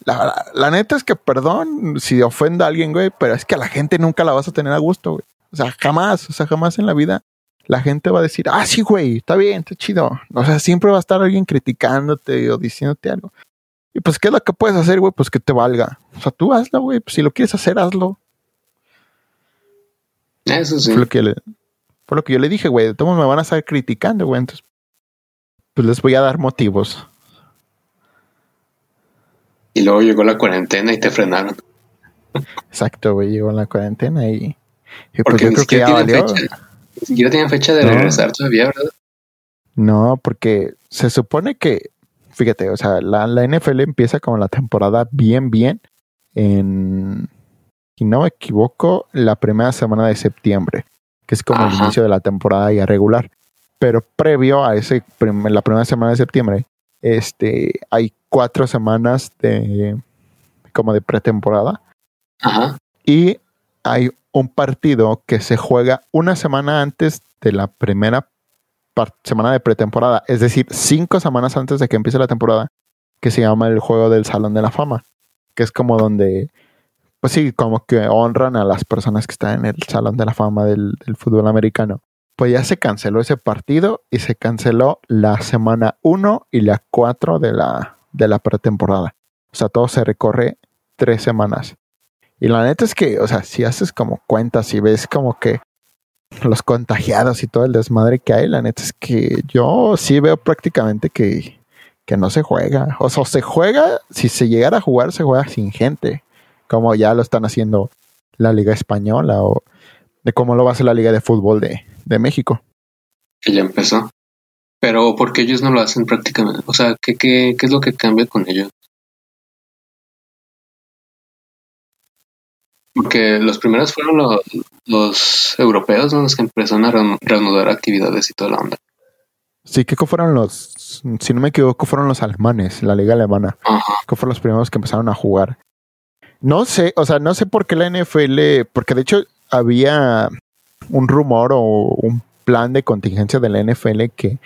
la, la- la neta es que perdón si ofenda a alguien, güey, pero es que a la gente nunca la vas a tener a gusto, güey. O sea, jamás, o sea, jamás en la vida la gente va a decir, ah, sí, güey, está bien, está chido. O sea, siempre va a estar alguien criticándote o diciéndote algo. Y pues, ¿qué es lo que puedes hacer, güey? Pues que te valga. O sea, tú hazlo, güey. Pues si lo quieres hacer, hazlo. Eso sí. Fue lo que, le- fue lo que yo le dije, güey. De todos me van a estar criticando, güey. Entonces, pues les voy a dar motivos. Y luego llegó la cuarentena y te frenaron. Exacto, güey. Llegó la cuarentena y, y pues Porque yo ni creo que ya siquiera tienen valió. fecha. Ni siquiera tienen fecha de No. regresar todavía, ¿verdad? No, porque se supone que, fíjate, o sea, la, la NFL empieza como la temporada bien, bien en, si no me equivoco, la primera semana de septiembre, que es como el inicio de la temporada ya regular. Pero previo a ese prim- la primera semana de septiembre, este, hay cuatro semanas de como de pretemporada Ajá. y hay un partido que se juega una semana antes de la primera semana de pretemporada, es decir, cinco semanas antes de que empiece la temporada, que se llama el Juego del Salón de la Fama, que es como donde, pues sí, como que honran a las personas que están en el Salón de la Fama del, fútbol americano. Pues ya se canceló ese partido y se canceló la semana 1 y la 4 de la, de la pretemporada. O sea, todo se recorre tres semanas. Y la neta es que, o sea, si haces como cuentas y ves como que los contagiados y todo el desmadre que hay, la neta es que yo sí veo prácticamente que, que no se juega. O sea, se juega, si se llegara a jugar, se juega sin gente, como ya lo están haciendo la Liga Española o de cómo lo va a hacer la Liga de Fútbol de, de México. Que ya empezó. Pero ¿por qué ellos no lo hacen prácticamente? O sea, ¿qué, qué, qué es lo que cambia con ellos? Porque los primeros fueron los, los europeos, ¿no? Los que empezaron a reanu- reanudar actividades y toda la onda. Sí, que fueron los, si no me equivoco, fueron los alemanes, la Liga Alemana. Ajá. que fueron los primeros que empezaron a jugar. No sé, o sea, no sé por qué la NFL, porque de hecho había un rumor o un plan de contingencia de la NFL que,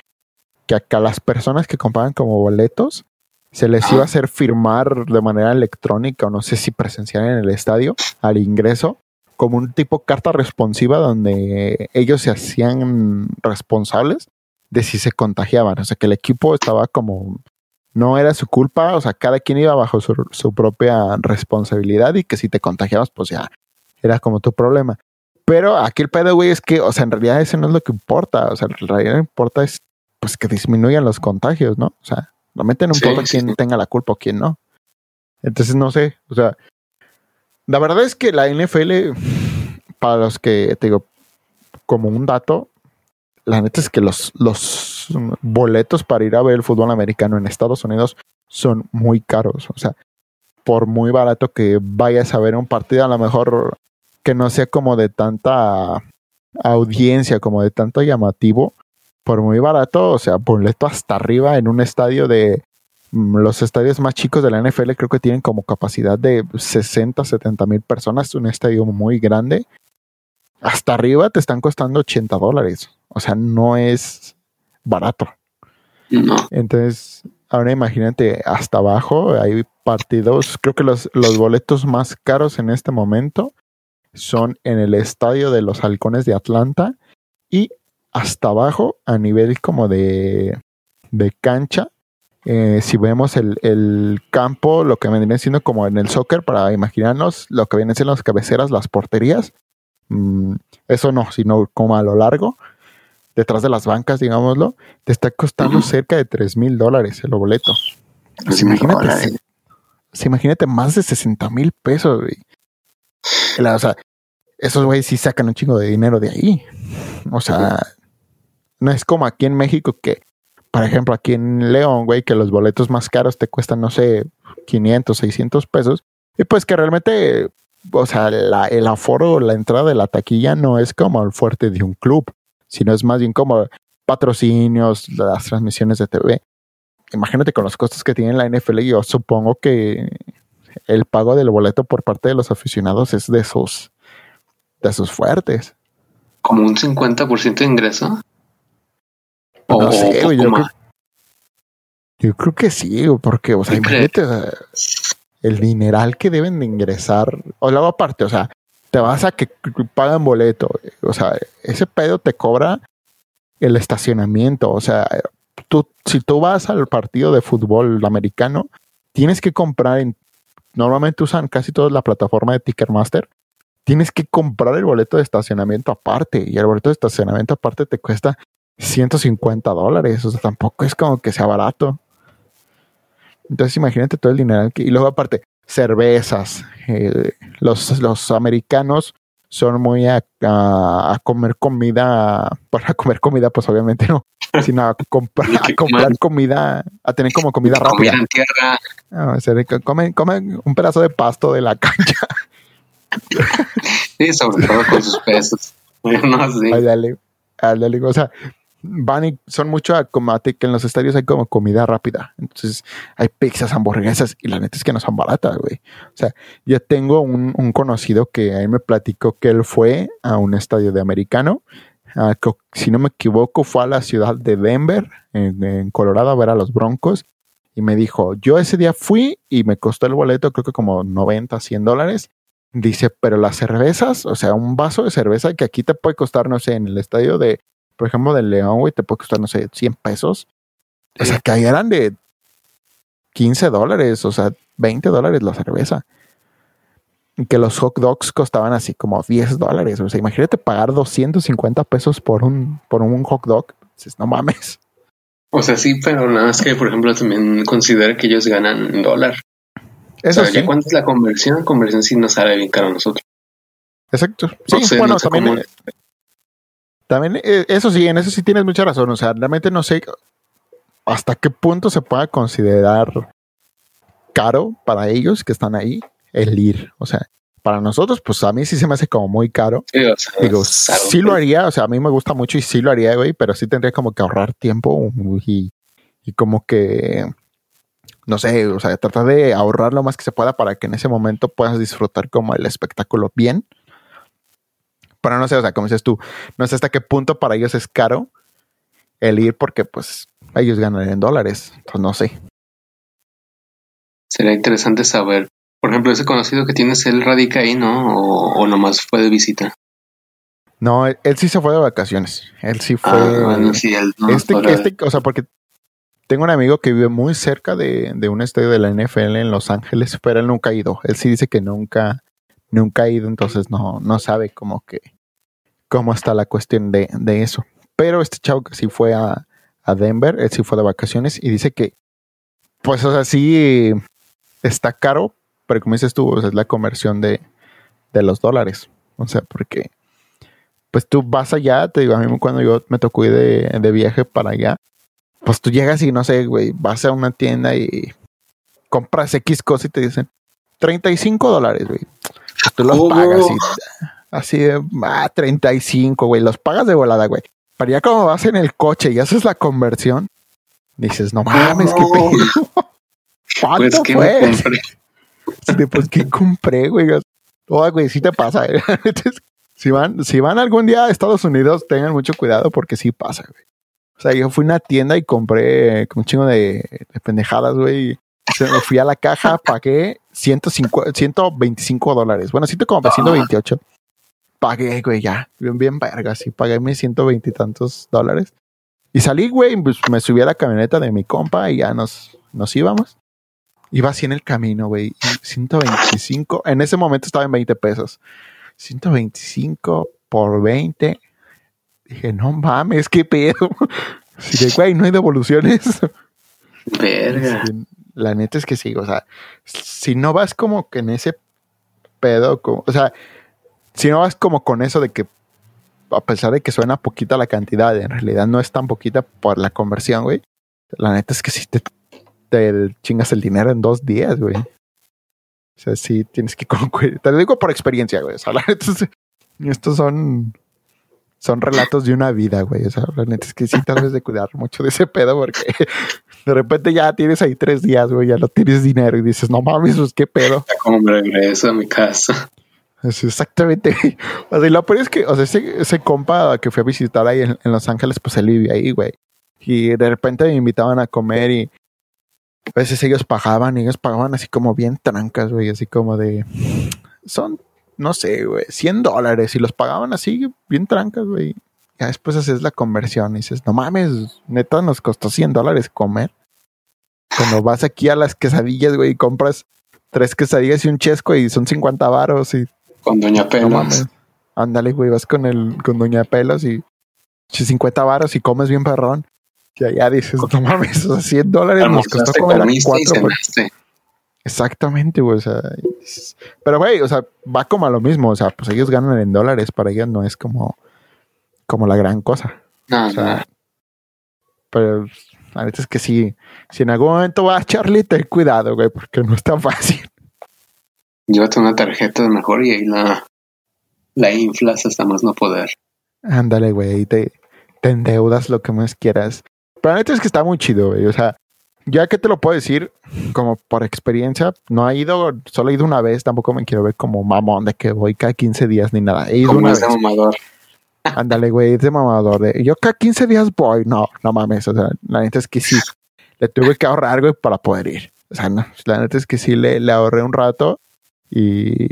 que a las personas que compraban como boletos se les iba a hacer firmar de manera electrónica o no sé si presencial en el estadio al ingreso como un tipo carta responsiva donde ellos se hacían responsables de si se contagiaban, o sea que el equipo estaba como no era su culpa, o sea, cada quien iba bajo su, su propia responsabilidad y que si te contagiabas, pues ya era como tu problema. Pero aquí el pedo, güey, es que, o sea, en realidad eso no es lo que importa, o sea, en realidad lo que importa es pues que disminuyan los contagios, ¿no? O sea, realmente no Sí, importa sí, quién sí. tenga la culpa o quién no. Entonces, no sé, o sea, la verdad es que la NFL, para los que, te digo, como un dato, la neta es que los, los boletos para ir a ver el fútbol americano en Estados Unidos son muy caros. O sea, por muy barato que vayas a ver un partido, a lo mejor que no sea como de tanta audiencia, como de tanto llamativo, por muy barato, o sea, boleto hasta arriba en un estadio de mm, los estadios más chicos de la NFL creo que tienen como capacidad de 60, 70 mil personas, un estadio muy grande. Hasta arriba te están costando 80 dólares. O sea, no es barato. No. Entonces, ahora imagínate, hasta abajo hay partidos. Creo que los, los boletos más caros en este momento son en el estadio de los Halcones de Atlanta y hasta abajo a nivel como de, de cancha. Eh, si vemos el, el, campo, lo que vendría siendo como en el soccer, para imaginarnos lo que vienen siendo las cabeceras, las porterías, mm, eso no, sino como a lo largo, detrás de las bancas, digámoslo, te está costando cerca de 3 mil dólares el boleto. Pues imagínate, imagínate más de 60 mil pesos, o sea, esos güeyes sí sacan un chingo de dinero de ahí. O sea, no es como aquí en México que, por ejemplo, aquí en León, güey, que los boletos más caros te cuestan, no sé, 500, 600 pesos. Y pues que realmente, o sea, el aforo, la entrada de la taquilla no es como el fuerte de un club, sino es más bien como patrocinios, las transmisiones de TV. Imagínate con los costos que tiene la NFL, yo supongo que el pago del boleto por parte de los aficionados es de esos, de esos fuertes. ¿Como un 50% de ingreso? No sé, güey, yo, creo, yo creo que sí, porque, o sea, imagínate el dineral que deben de ingresar. O luego aparte, o sea, te vas a que pagan boleto. O sea, ese pedo te cobra el estacionamiento. O sea, tú, si tú vas al partido de fútbol americano, tienes que comprar en. Normalmente usan casi toda la plataforma de Ticketmaster. Tienes que comprar el boleto de estacionamiento aparte. Y el boleto de estacionamiento aparte te cuesta 150 dólares. O sea, tampoco es como que sea barato. Entonces imagínate todo el dinero. Y luego aparte, cervezas. Eh, los, los americanos son muy a, a, comer comida, para comer comida pues obviamente no, sino a, comprar, a comprar comida, a tener como comida rápida. en tierra. No, comen, comen un pedazo de pasto de la cancha. sí, sobre todo con sus pesos. No, sí. Ay, dale, dale, o sea, van y son mucho a que en los estadios hay como comida rápida. Entonces hay pizzas, hamburguesas y la neta es que no son baratas, güey. O sea, yo tengo un, conocido que ahí me platicó que él fue a un estadio de americano. si no me equivoco, fue a la ciudad de Denver, en, Colorado, a ver a los Broncos. Y me dijo, yo ese día fui y me costó el boleto creo que como 90, 100 dólares. Dice, pero las cervezas, o sea, un vaso de cerveza que aquí te puede costar, no sé, en el estadio de por ejemplo, del León, güey, te puede costar, no sé, 100 pesos. O sea, que ahí eran de 15 dólares, o sea, 20 dólares la cerveza. Y que los hot dogs costaban así como 10 dólares. O sea, imagínate pagar 250 pesos por un, por un hot dog. Dices, no mames. O sea, sí, pero nada más que, por ejemplo, también considera que ellos ganan dólar. Eso o sea, sí. ¿cuánto es la conversión? La conversión sí nos sale bien caro a nosotros. Exacto. Sí, bueno, también, también, eh, eso sí, en eso sí tienes mucha razón. O sea, realmente no sé hasta qué punto se pueda considerar caro para ellos que están ahí el ir. O sea, para nosotros, pues a mí sí se me hace como muy caro. Sí, Digo, sí lo haría, o sea, a mí me gusta mucho y sí lo haría, güey, pero sí tendría como que ahorrar tiempo y, y como que, no sé, o sea, tratar de ahorrar lo más que se pueda para que en ese momento puedas disfrutar como el espectáculo bien pero no sé, o sea, como dices tú, no sé hasta qué punto para ellos es caro el ir porque pues ellos ganan en dólares, pues no sé. Sería interesante saber, por ejemplo, ese conocido que tienes, él radica ahí, ¿no? O, nomás fue de visita. No, él, sí se fue de vacaciones. Él sí fue. Ah, bueno, sí, él no, este, este, o sea, porque tengo un amigo que vive muy cerca de, de, un estadio de la NFL en Los Ángeles, pero él nunca ha ido. Él sí dice que nunca, nunca ha ido, entonces no, no sabe como que cómo está la cuestión de, eso. Pero este chavo que sí fue a, Denver, él sí fue de vacaciones y dice que, pues, o sea, sí está caro, pero como dices tú, es la conversión de, los dólares. O sea, porque pues tú vas allá, te digo, a mí cuando yo me tocó ir de, de viaje para allá, pues tú llegas y no sé, güey, vas a una tienda y compras X cosas y te dicen 35 dólares, güey. Tú los pagas y así de, ah, 35, güey, los pagas de volada, güey. Para ya como vas en el coche y haces la conversión, dices, no mames, qué pedo. ¿Cuánto pues, fue? Compré? pues, ¿qué compré, güey? Oh, güey, sí te pasa. ¿eh? si, van, si van algún día a Estados Unidos, tengan mucho cuidado porque sí pasa, güey. O sea, yo fui a una tienda y compré un chingo de, pendejadas, güey. fui a la caja, pagué 150, 125 dólares. Bueno, sí te compré 128. Pagué, güey, ya. Bien, bien verga. Sí, pagué mis 120 y tantos dólares. Y salí, güey, pues me subí a la camioneta de mi compa y ya nos, nos íbamos. Iba así en el camino, güey. 125. En ese momento estaba en 20 pesos. 125 por 20. Dije, no mames, qué pedo. Sí, güey, no hay devoluciones. Verga. La neta es que sí, o sea, si no vas como que en ese pedo, o sea, si no vas como con eso de que a pesar de que suena poquita la cantidad, en realidad no es tan poquita por la conversión, güey. La neta es que si te, chingas el dinero en dos días, güey. O sea, sí tienes que Te lo digo por experiencia, güey. O sea, la neta es, estos son son relatos de una vida, güey. O sea, la neta es que sí tal vez de cuidar mucho de ese pedo porque de repente ya tienes ahí tres días, güey, ya no tienes dinero y dices, no mames, pues qué pedo. Como me regreso a mi casa. Es exactamente. O sea, y lo peor es que, o sea, ese, compa que fui a visitar ahí en, Los Ángeles, pues él vive ahí, güey. Y de repente me invitaban a comer y a veces ellos pagaban y ellos pagaban así como bien trancas, güey, así como de... Son no sé, güey, 100 dólares y los pagaban así, bien trancas, güey. Ya después haces la conversión y dices, no mames, neta nos costó 100 dólares comer. Cuando vas aquí a las quesadillas, güey, y compras tres quesadillas y un chesco y son 50 varos y... Con Doña Pelos. Ándale, güey, vas con el, con Doña Pelos y 50 varos y comes bien perrón. Y allá dices, no mames, 100 dólares nos costó comer a cuatro. Exactamente, güey. O sea, pero, güey, o sea, va como a lo mismo. O sea, pues ellos ganan en dólares. Para ellos no es como, como la gran cosa. No, o sea, Pero a veces es que sí. Si en algún momento va a Charlie, ten cuidado, güey, porque no es tan fácil. Llévate una tarjeta de mejor y ahí la, la inflas hasta más no poder. Ándale, güey, te, te endeudas lo que más quieras. Pero la neta es que está muy chido, güey. O sea, ya que te lo puedo decir, como por experiencia, no ha ido, solo he ido una vez, tampoco me quiero ver como mamón de que voy cada 15 días ni nada. He ido una vez. mamador. Ándale, güey, es de mamador. De, yo cada 15 días voy. No, no mames. O sea, la neta es que sí. Le tuve que ahorrar, güey, para poder ir. O sea, no, la neta es que sí le, le ahorré un rato y,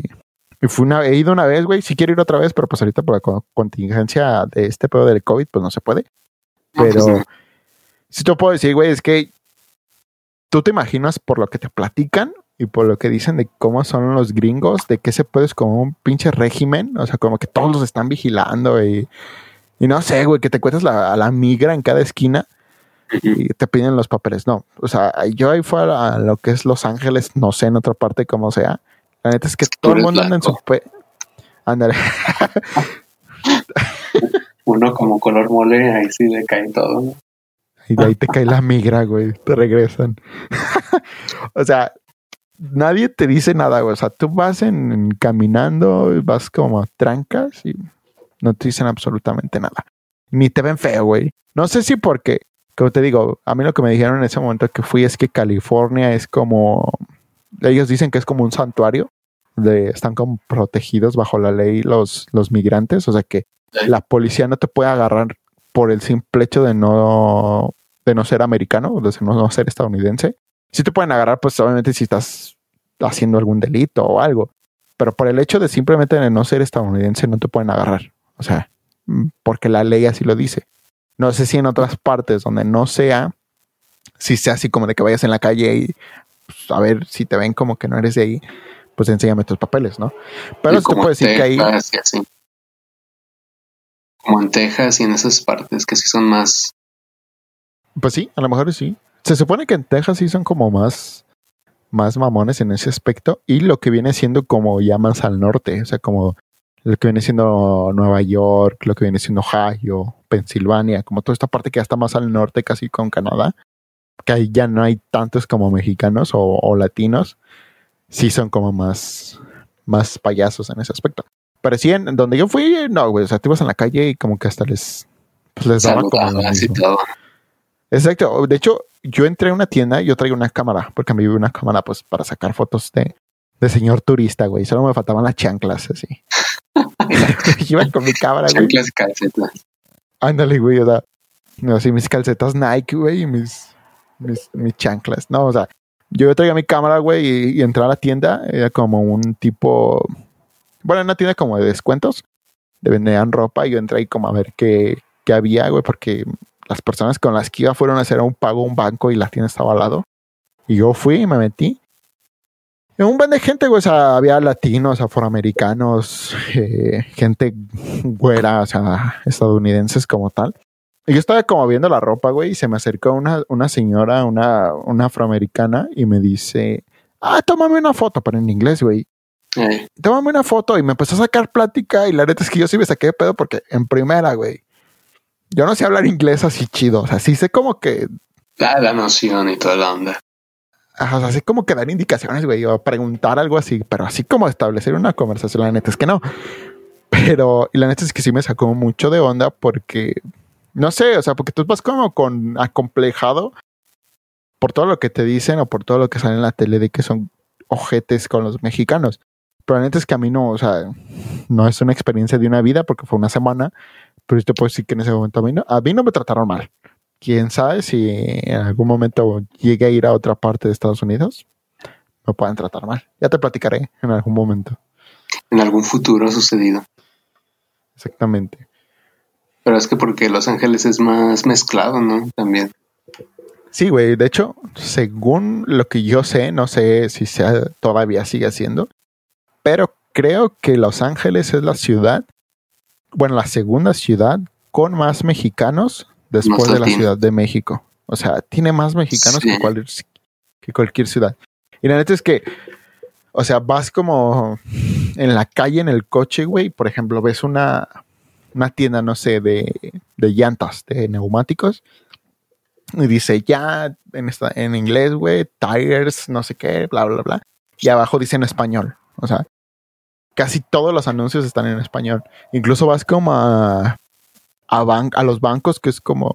y fui una, he ido una vez, güey. Si quiero ir otra vez, pero pues ahorita por la contingencia de este pedo del COVID, pues no se puede. Pues pero si te puedo decir, güey, es que tú te imaginas por lo que te platican y por lo que dicen de cómo son los gringos, de que se puedes como un pinche régimen, o sea, como que todos los están vigilando y, y no sé, güey, que te cuentas a la migra en cada esquina y te piden los papeles. No, o sea, yo ahí fue a, lo que es Los Ángeles, no sé en otra parte cómo sea. La neta es que todo el mundo anda en su... Ándale. Uno como color mole, ahí sí le cae todo. Y de ahí te cae la migra, güey. Te regresan. o sea, nadie te dice nada, güey. O sea, tú vas en, caminando, vas como trancas y no te dicen absolutamente nada. Ni te ven feo, güey. No sé si porque, como te digo, a mí lo que me dijeron en ese momento que fui es que California es como, ellos dicen que es como un santuario, de, están como protegidos bajo la ley los, los migrantes, o sea que la policía no te puede agarrar por el simple hecho de no, de no ser americano, de no, ser estadounidense. Si te pueden agarrar, pues obviamente si estás haciendo algún delito o algo. Pero por el hecho de simplemente de no ser estadounidense no te pueden agarrar. O sea, mm, porque la ley así lo dice. No sé si en otras partes donde no sea, si sea así como de que vayas en la calle y pues, a ver si te ven como que no eres de ahí, pues enséñame tus papeles, ¿no? Pero te puedo decir que ahí como en Texas y en esas partes que sí son más. Pues sí, a lo mejor sí. Se supone que en Texas sí son como más, más mamones en ese aspecto y lo que viene siendo como ya más al norte, o sea, como lo que viene siendo Nueva York, lo que viene siendo Ohio, Pensilvania, como toda esta parte que ya está más al norte, casi con Canadá, que ahí ya no hay tantos como mexicanos o, latinos, sí son como más, más payasos en ese aspecto. Pero sí, en donde yo fui, no, güey, o sea, te ibas en la calle y como que hasta les, pues les daba como lo mismo. Exacto. De hecho, yo entré a una tienda y yo traigo una cámara, porque me vive una cámara pues para sacar fotos de, de señor turista, güey. Solo me faltaban las chanclas, así. Iba con mi cámara, güey. Chanclas y calcetas. Ándale, güey, o sea, no, así mis calcetas Nike, güey, y mis, mis, chanclas. No, o sea, yo traía mi cámara, güey, y, y entré a la tienda. Era como un tipo. Bueno, una tienda como de descuentos. De vendían ropa. Y yo entré ahí como a ver qué, qué había, güey, porque las personas con las que iba fueron a hacer un pago a un banco y la tienda estaba al lado. Y yo fui y me metí un buen de gente, güey, o sea, había latinos, afroamericanos, eh, gente güera, o sea, estadounidenses como tal. Y yo estaba como viendo la ropa, güey, y se me acercó una, una señora, una, una afroamericana, y me dice, ah, tómame una foto, pero en inglés, güey. Eh. Tómame una foto, y me empezó a sacar plática, y la neta es que yo sí me saqué de pedo porque en primera, güey, yo no sé hablar inglés así chido, o sea, sí sé como que... La, la noción y toda la onda así como que dar indicaciones, güey, o preguntar algo así, pero así como establecer una conversación, la neta es que no. Pero, y la neta es que sí me sacó mucho de onda porque, no sé, o sea, porque tú vas como con acomplejado por todo lo que te dicen o por todo lo que sale en la tele de que son ojetes con los mexicanos. Pero la neta es que a mí no, o sea, no es una experiencia de una vida porque fue una semana, pero yo te puedo decir que en ese momento a mí no, a mí no me trataron mal quién sabe si en algún momento llegue a ir a otra parte de Estados Unidos, me puedan tratar mal. Ya te platicaré en algún momento. En algún futuro ha sucedido. Exactamente. Pero es que porque Los Ángeles es más mezclado, ¿no? También. Sí, güey. De hecho, según lo que yo sé, no sé si sea, todavía sigue siendo, pero creo que Los Ángeles es la ciudad, bueno, la segunda ciudad con más mexicanos después de la Ciudad de México. O sea, tiene más mexicanos que, que cualquier ciudad. Y la neta es que, o sea, vas como en la calle, en el coche, güey. Por ejemplo, ves una, una tienda, no sé, de, de llantas, de neumáticos. Y dice ya en, esta, en inglés, güey, tires, no sé qué, bla, bla, bla. Y abajo dice en español. O sea, casi todos los anuncios están en español. Incluso vas como a, a, los bancos, que es como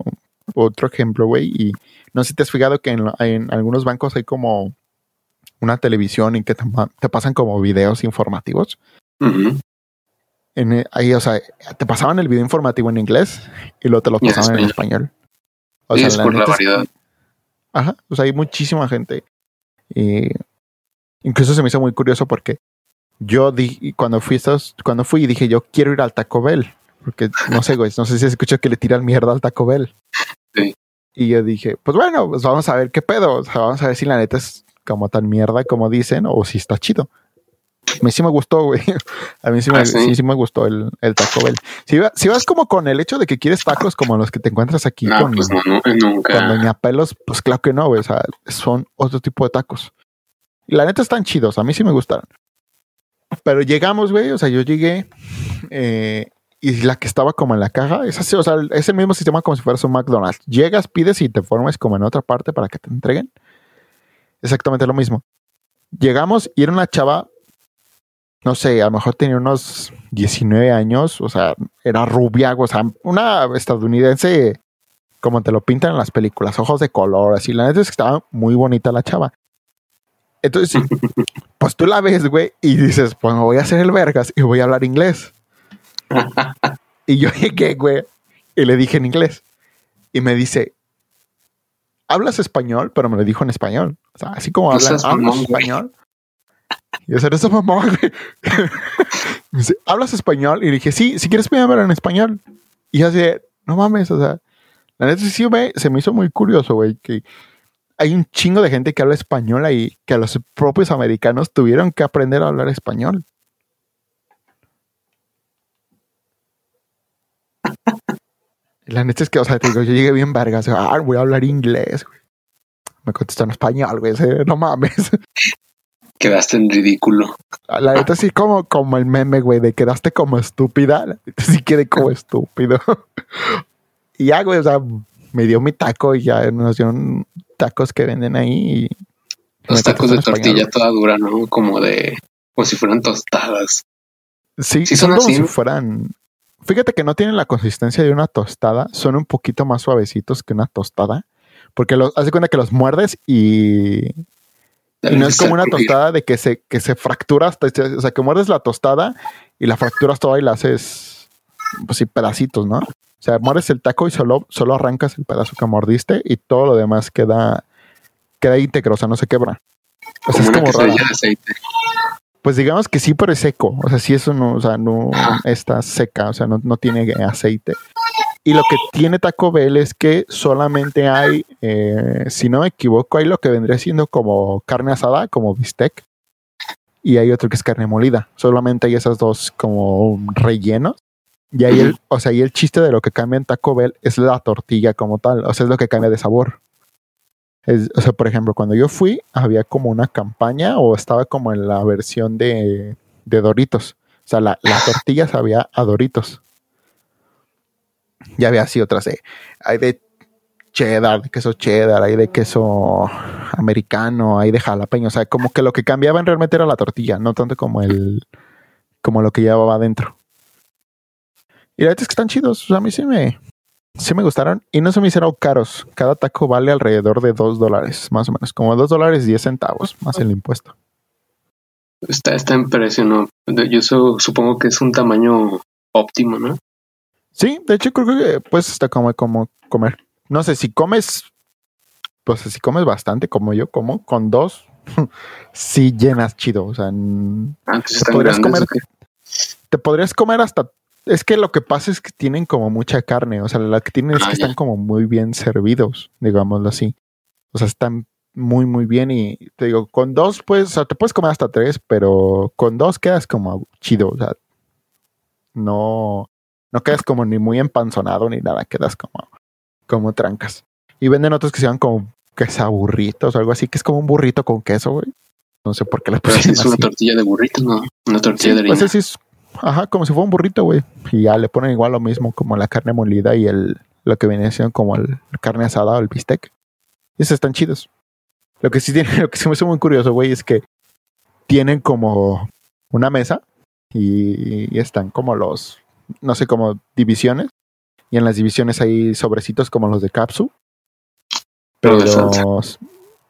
otro ejemplo, güey. Y no sé si te has fijado que en, algunos bancos hay como una televisión y que te, pasan como videos informativos. En, eh, ahí, o sea, te pasaban el video informativo en inglés y luego te lo pasaban en español. O sea, es por la variedad. ajá, o sea, hay muchísima gente. Y incluso se me hizo muy curioso porque yo di, cuando fui, cuando fui dije, yo quiero ir al Taco Bell. Porque no sé, güey, no sé si se escucha que le tiran mierda al Taco Bell. Sí. Y yo dije, pues bueno, pues vamos a ver qué pedo. O sea, vamos a ver si la neta es como tan mierda como dicen o si está chido. A mí sí me gustó, güey. A mí sí me, ah, sí? me gustó el, el, Taco Bell. Si, si, vas como con el hecho de que quieres tacos como los que te encuentras aquí no, con, pues no, no, nunca. con Doña Pelos, pues claro que no, güey. O sea, son otro tipo de tacos. Y la neta están chidos. A mí sí me gustaron. Pero llegamos, güey. O sea, yo llegué eh, y la que estaba como en la caja es así, o sea, es el mismo sistema como si fueras un McDonald's. Llegas, pides y te formes como en otra parte para que te entreguen. Exactamente lo mismo. Llegamos y era una chava, no sé, a lo mejor tenía unos 19 años, o sea, era rubia, o sea, una estadounidense como te lo pintan en las películas, ojos de color, así. La neta es que estaba muy bonita la chava. Entonces, pues tú la ves, güey, y dices, pues me voy a hacer el vergas y voy a hablar inglés y yo llegué, güey, y le dije en inglés. Y me dice, ¿hablas español? Pero me lo dijo en español. O sea, así como hablas, español. Y yo, eso mamá, güey. me dice, ¿hablas español? Y le dije, sí, si quieres, voy a en español. Y así, no mames, o sea, la neta sí me, se me hizo muy curioso, güey, que hay un chingo de gente que habla español ahí, que a los propios americanos tuvieron que aprender a hablar español. La neta es que, o sea, te digo, yo llegué bien vergas. Ah, voy a hablar inglés, güey. Me contestó en español, güey. No mames. Quedaste en ridículo. La neta sí como, como el meme, güey, de quedaste como estúpida. La neta sí quedé como estúpido. y ya, güey, o sea, me dio mi taco y ya nos dieron tacos que venden ahí. Los tacos de tortilla toda dura, ¿no? Como de, como si fueran tostadas. Sí, son, como si fueran. Fíjate que no tienen la consistencia de una tostada, son un poquito más suavecitos que una tostada, porque los, hace cuenta que los muerdes y, y no es como una tostada de que se, que se fractura hasta, o sea, que muerdes la tostada y la fracturas toda y la haces, pues sí, pedacitos, ¿no? O sea, mueres el taco y solo, solo arrancas el pedazo que mordiste y todo lo demás queda, queda íntegro, o sea, no se quebra. O sea, como es como de aceite. Pues digamos que sí, pero es seco. O sea, sí, eso no, o sea, no está seca, o sea, no, no tiene aceite. Y lo que tiene Taco Bell es que solamente hay, eh, si no me equivoco, hay lo que vendría siendo como carne asada, como bistec. Y hay otro que es carne molida. Solamente hay esas dos como rellenos. Y ahí el, o sea, y el chiste de lo que cambia en Taco Bell es la tortilla como tal. O sea, es lo que cambia de sabor o sea, por ejemplo, cuando yo fui, había como una campaña o estaba como en la versión de, de Doritos. O sea, la, la tortilla sabía a Doritos. Ya había así otras. Eh. Hay de cheddar, de queso cheddar, hay de queso americano, hay de jalapeño. O sea, como que lo que cambiaban realmente era la tortilla, no tanto como el como lo que llevaba adentro. Y la verdad es que están chidos. A mí sí me, sí me gustaron y no se me hicieron caros. Cada taco vale alrededor de 2 dólares, más o menos, como 2 dólares 10 centavos, más el impuesto. Está, está en precio. Yo supongo que es un tamaño óptimo, ¿no? Sí, de hecho creo que pues está como, como comer. No sé, si comes, pues si comes bastante como yo como, con dos, sí llenas chido. O sea, ah, te, podrías comer, te podrías comer hasta es que lo que pasa es que tienen como mucha carne. O sea, la que tienen es ah, que están como muy bien servidos, digámoslo así. O sea, están muy, muy bien. Y te digo, con dos, pues, o sea, te puedes comer hasta tres, pero con dos quedas como chido. O sea, no, no quedas como ni muy empanzonado ni nada, quedas como, como trancas. Y venden otros que se llaman como quesaburritos o algo así, que es como un burrito con queso, güey. No sé por qué le pusieron es una tortilla de burrito, ¿no? Una tortilla de harina. Pues sí es Ajá, como si fuera un burrito, güey. Y ya le ponen igual lo mismo, como la carne molida y el lo que viene siendo como el carne asada o el bistec. Y esos están chidos. Lo que sí tiene, lo que sí me hizo muy curioso, güey, es que tienen como una mesa y, están como los, no sé, como divisiones. Y en las divisiones hay sobrecitos como los de Capsu. Pero, pero salsa.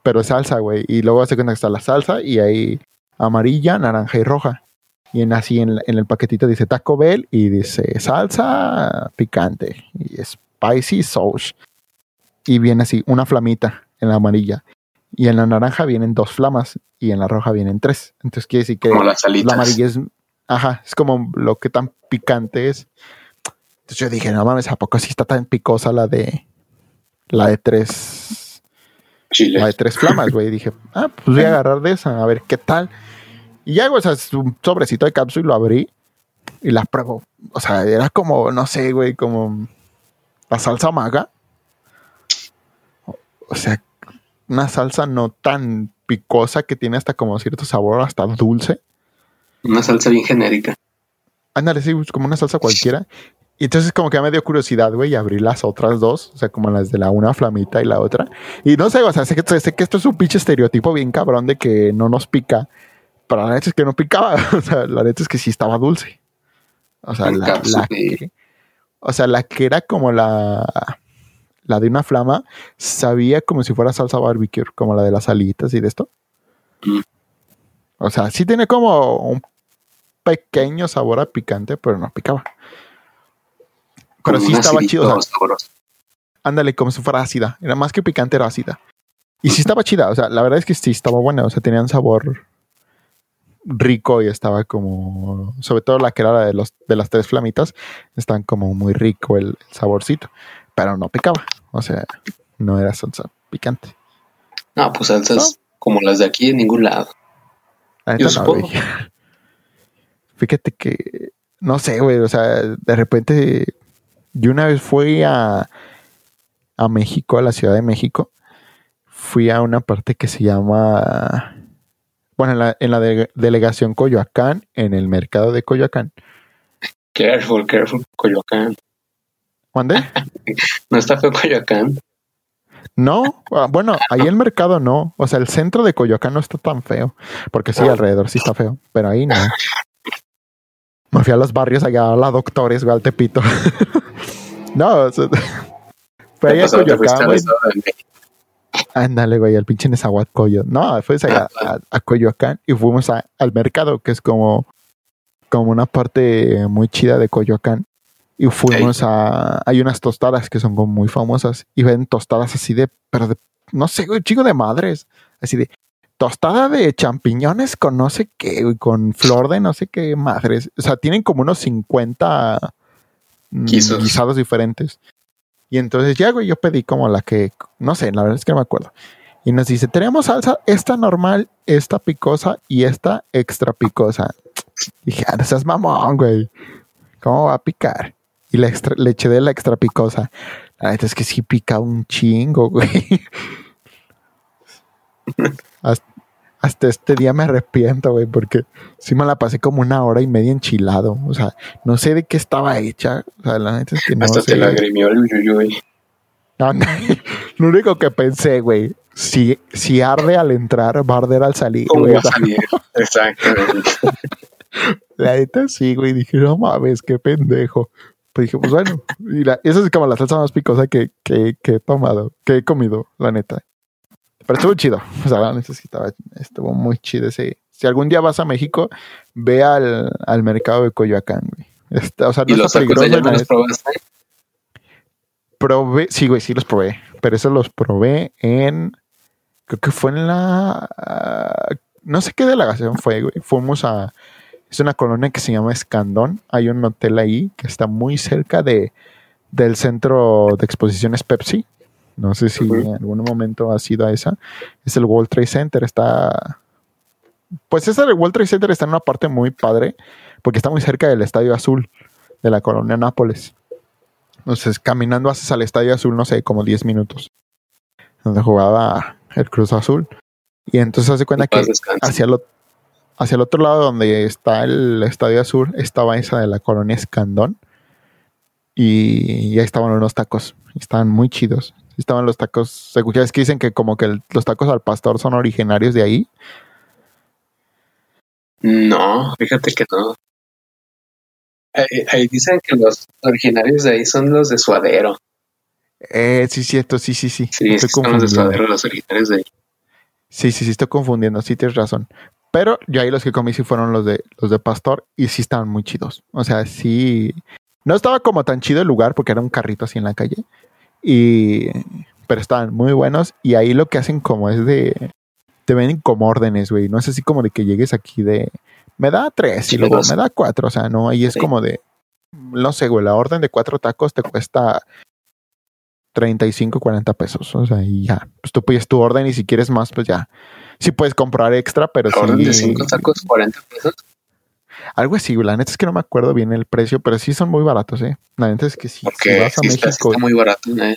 Pero salsa, güey. Y luego hace cuenta que está la salsa y hay amarilla, naranja y roja. Y en, así en, el paquetito dice Taco Bell y dice salsa picante y spicy sauce. Y viene así una flamita en la amarilla. Y en la naranja vienen dos flamas y en la roja vienen tres. Entonces quiere decir que la amarilla es, ajá, es como lo que tan picante es. Entonces yo dije, no mames, ¿a poco así está tan picosa la de la de tres Chile. La de tres flamas, güey. Dije, ah, pues voy a agarrar de esa, a ver qué tal. Y ya, güey, o sea, es un sobrecito de cápsula y lo abrí y la pruebo. O sea, era como, no sé, güey, como la salsa maga. O sea, una salsa no tan picosa que tiene hasta como cierto sabor, hasta dulce. Una salsa bien genérica. Ándale, sí, como una salsa cualquiera. Y entonces como que me dio curiosidad, güey, y abrí las otras dos, o sea, como las de la una flamita y la otra. Y no sé, o sea, sé que, sé que esto es un pinche estereotipo bien cabrón de que no nos pica. Pero la neta es que no picaba. O sea, la neta es que sí estaba dulce. O sea, la, que, o sea, la que era como la, la de una flama, sabía como si fuera salsa barbecue, como la de las alitas y de esto. Mm. O sea, sí tiene como un pequeño sabor a picante, pero no picaba. Pero sí estaba chido. ándale, como si fuera ácida. Era más que picante, era ácida. Y sí estaba chida. O sea, la verdad es que sí estaba buena. O sea, tenían sabor rico y estaba como, sobre todo la que era de, los, de las tres flamitas, están como muy rico el, saborcito, pero no picaba, o sea, no era salsa picante. No, pues salsas como las de aquí en ningún lado. Yo supongo. Fíjate que, no sé, güey, o sea, de repente, yo una vez fui a, a México, a la Ciudad de México, fui a una parte que se llama Bueno, en la, en la de- delegación Coyoacán, en el mercado de Coyoacán. Careful, careful, Coyoacán. ¿Mande? No está feo Coyoacán. No, ah, bueno, ahí el mercado no. O sea, el centro de Coyoacán no está tan feo. Porque sí, Ah. alrededor sí está feo. Pero ahí no. Me fui a los barrios allá a la doctores, güey, al Tepito. no, o sea, fue ahí a Coyoacán, güey. Ándale, güey, al pinche Nezahualcóyotl. No, fuimos allá a, a Coyoacán y fuimos a- al mercado, que es como, como una parte muy chida de Coyoacán. Y fuimos a. Hay unas tostadas que son como muy famosas. Y ven tostadas así de. Pero de. No sé, güey, chico de madres. Así de. Tostada de champiñones con no sé qué, güey, con flor de no sé qué madres. O sea, tienen como unos 50 mm, Guisos. guisados diferentes. Y entonces ya, güey, yo pedí como la que, no sé, la verdad es que no me acuerdo. Y nos dice, tenemos salsa, esta normal, esta picosa y esta extra picosa. Dije, ah, no seas mamón, güey. ¿Cómo va a picar? Y la extra, le eché de la extra picosa. La neta es que sí pica un chingo, güey. hasta, hasta este día me arrepiento, güey, porque sí me la pasé como una hora y media enchilado. O sea, no sé de qué estaba hecha. O sea, la neta es que no Hasta sé. te lagrimió el uyuyuy. No, no. Lo único que pensé, güey, si, si arde al entrar, va a arder al salir, ¿Cómo güey. va a salir? Exactamente. La neta sí, güey. Dije, no mames, qué pendejo. Pues dije, pues bueno. Y la, esa es como la salsa más picosa que, que, que he tomado, que he comido, la neta. Pero estuvo chido. O sea, la estaba, estuvo muy chido ese. Si algún día vas a México, ve al, al mercado de Coyoacán, güey. Está- o sea, ¿Y no está peligroso. la los probaste? Probé, sí, güey, sí los probé. Pero eso los probé en. Creo que fue en la. ah, no sé qué delegación fue, güey. Fuimos a. Es una colonia que se llama Escandón. Hay un hotel ahí que está muy cerca de del centro de exposiciones Pepsi. No sé si en algún momento ha sido a esa. Es el World Trade Center. Está. Pues ese del World Trade Center está en una parte muy padre. Porque está muy cerca del Estadio Azul de la colonia Nápoles. Entonces, caminando haces al Estadio Azul, no sé, como 10 minutos. Donde jugaba el Cruz Azul. Y entonces hace cuenta En que hacia el, hacia el otro lado donde está el Estadio Azul estaba esa de la colonia Escandón. Y ya estaban unos tacos. Estaban muy chidos. Estaban los tacos. se escucha- Es que dicen que como que el- los tacos al pastor son originarios de ahí. No, fíjate que no. Ahí, ahí dicen que los originarios de ahí son los de Suadero. Eh, sí, cierto, sí, sí, sí. Sí, Estoy son los de. Suadero, los originarios de ahí. Sí, sí, sí, estoy confundiendo, sí tienes razón. Pero yo ahí los que comí sí fueron los de los de Pastor y sí estaban muy chidos. O sea, sí. No estaba como tan chido el lugar porque era un carrito así en la calle. Y. Pero estaban muy buenos. Y ahí lo que hacen como es de. Te ven como órdenes, güey. No es así como de que llegues aquí de. Me da tres y luego me da cuatro. O sea, no, ahí es Sí. como de. No sé, güey. La orden de cuatro tacos te cuesta 35, 40 pesos. O sea, y ya. Pues tú pides tu orden y si quieres más, pues ya. Sí puedes comprar extra, pero La orden de sí. 5 tacos, 40 pesos. Algo así, la neta es que no me acuerdo bien el precio, pero sí son muy baratos, eh. La neta es que sí. Porque si vas a sí México, está muy barato. ¿eh?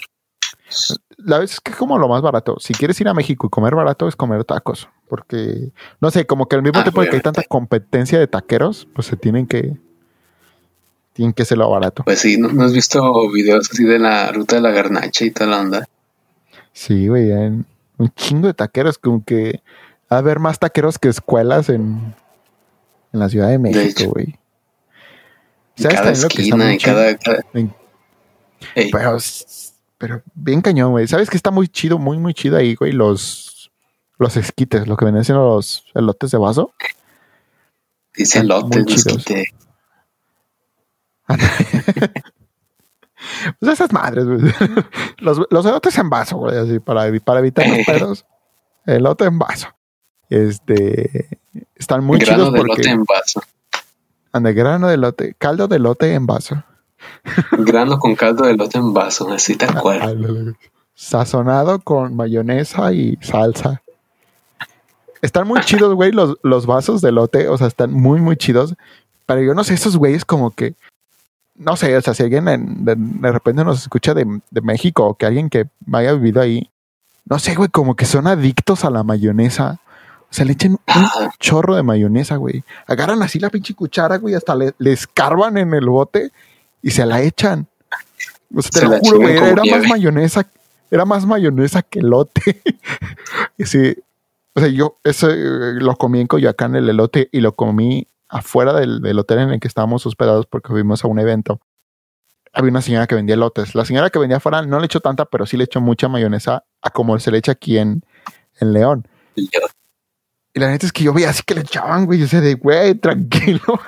la verdad es que es como lo más barato. Si quieres ir a México y comer barato, es comer tacos. Porque, no sé, como que al mismo Ah, tiempo de que hay tanta competencia de taqueros, pues se tienen que. Tienen que hacerlo barato. Pues sí, ¿no, no has visto videos así de la ruta de la garnacha y tal onda? Sí, güey. hay un chingo de taqueros, como que. Va a haber más taqueros que escuelas en, en la Ciudad de México, güey. ¿Sabes cada que esquina, chido? cada... cada- Pero, pero bien cañón, güey. ¿Sabes que está muy chido, muy, muy chido ahí, güey? Los, los esquites, lo que vienen siendo los elotes de vaso. dice están lotes, Pues esas madres, güey. Los, los elotes en vaso, güey, así, para, para evitar los pedos. Elote en vaso. Este. Están muy grano chidos de porque. lote en vaso. Ande, grano de elote. Caldo de elote en vaso. Grano con caldo de lote en vaso, así tal cual. Ándale. Sazonado con mayonesa y salsa. Están muy chidos, güey, los, los vasos de lote. O sea, están muy, muy chidos. Pero yo no sé, esos güeyes como que. No sé, o sea, si alguien en- de, de repente nos escucha de, de México o que alguien que haya vivido ahí. No sé, güey, como que son adictos a la mayonesa. O sea, le echan un chorro de mayonesa, güey. Agarran así la pinche cuchara, güey, hasta le, le escarban en el bote y se la echan. O sea, te lo juro, güey, era más mayonesa, era más mayonesa que elote. y sí, o sea, yo eso eh, lo comí en Coyoacán, el elote, y lo comí afuera del, del, hotel en el que estábamos hospedados porque fuimos a un evento. Había una señora que vendía elotes. La señora que vendía afuera no le echó tanta, pero sí le echó mucha mayonesa a como se le echa aquí en, en León. Y la neta es que yo veía así que le echaban, güey. Yo sé de, güey, tranquilo.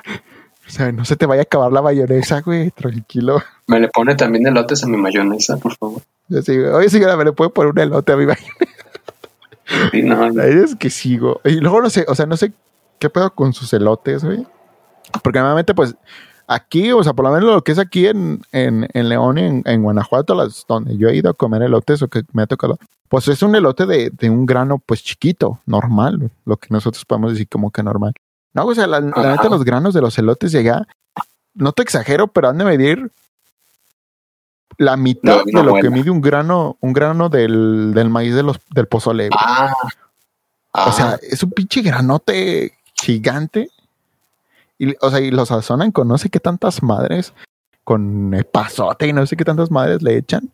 O sea, no se te vaya a acabar la mayonesa, güey, tranquilo. Me le pone también elotes a mi mayonesa, por favor. Yo sí, oye, señora, me le puede poner un elote a mi mayonesa. Sí, no, La idea es que sigo. Y luego no sé, o sea, no sé qué pedo con sus elotes, güey. Porque normalmente, pues, aquí, o sea, por lo menos lo que es aquí en, en, en León y en, Guanajuato, las, donde yo he ido a comer elotes o que me ha tocado, pues es un elote de, de un grano, pues chiquito, normal, lo que nosotros podemos decir como que normal. No, o sea, la, neta, los granos de los elotes de allá, no te exagero, pero han de medir la mitad de lo que mide un grano, un grano del, del maíz de los, del pozole. Ah, o sea, ah. es un pinche granote gigante. Y, o sea, y los sazonan con no sé qué tantas madres, con pasote y no sé qué tantas madres le echan.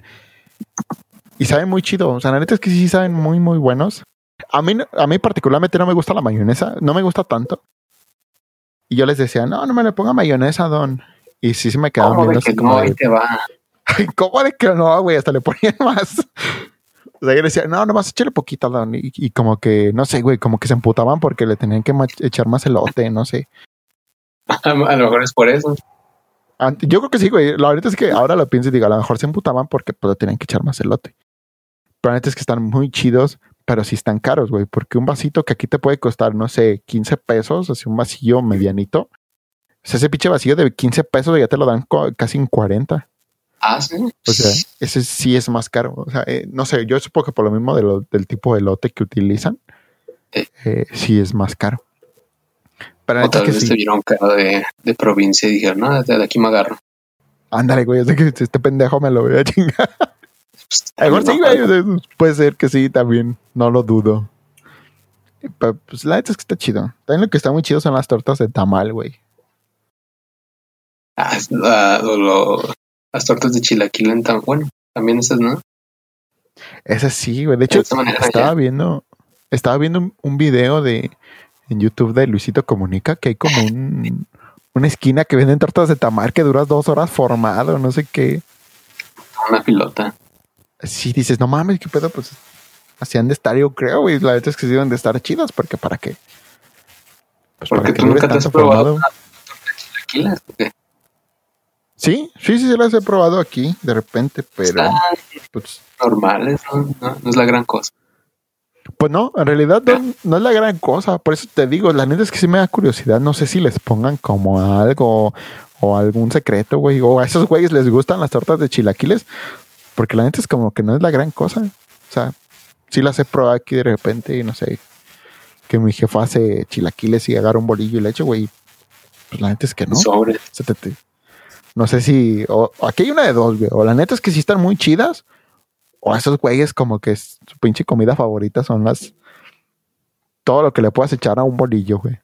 Y saben muy chido. O sea, la neta es que sí saben muy, muy buenos. A mí, a mí particularmente no me gusta la mayonesa, no me gusta tanto. Y yo les decía, no, no me le ponga mayonesa, don. Y sí se me viendo así como. No, te va. ¿Cómo de que no, güey? Hasta le ponían más. O sea, yo decía, no, nomás échale poquito, don. Y, como que, no sé, güey, como que se emputaban porque le tenían que echar más elote, no sé. A lo mejor es por eso. Yo creo que sí, güey. La verdad es que ahora lo pienso y digo, a lo mejor se emputaban porque pues, le tenían que echar más elote. Pero la es que están muy chidos pero sí están caros, güey, porque un vasito que aquí te puede costar, no sé, 15 pesos, así un vasillo medianito. O sea, ese pinche vacío de 15 pesos ya te lo dan casi en 40. Ah, sí. O sea, ese sí es más caro. O sea, eh, no sé, yo supongo que por lo mismo del tipo de lote que utilizan, eh, sí es más caro. Pero o tal vez se vieron cara de, de, provincia y dijeron, no, de aquí me agarro. Ándale, güey, sé que este pendejo me lo voy a chingar. puede ser que sí, también, no lo dudo. Pero, pues la neta es que está chido. También lo que está muy chido son las tortas de tamal, güey. Ah, las tortas de chilaquil tan bueno. También esas, ¿no? Esas sí, güey. De hecho, estaba viendo, estaba viendo un, video de en YouTube de Luisito Comunica que hay como un, una esquina que venden tortas de tamal que duras dos horas formado, no sé qué. Una pilota si dices, no mames, qué pedo, pues hacían de estar, yo creo, güey. La verdad es que sí deben de estar chidas, porque para qué. Pues porque tú nunca te has probado Sí, sí, sí, se las he probado aquí de repente, pero. pues, normales, ¿no? ¿no? es la gran cosa. Pues no, en realidad no, es la gran cosa. Por eso te digo, la neta es que sí me da curiosidad. No sé si les pongan como algo o algún secreto, güey. O a esos güeyes les gustan las tortas de chilaquiles. Porque la neta es como que no es la gran cosa. O sea, sí las he probado aquí de repente y no sé, que mi jefa hace chilaquiles y agarra un bolillo y leche, güey. Pues la neta es que no. Sobre. No sé si. O, aquí hay una de dos, güey. O la neta es que sí están muy chidas. O esos güeyes, como que su pinche comida favorita son las. Todo lo que le puedas echar a un bolillo, güey.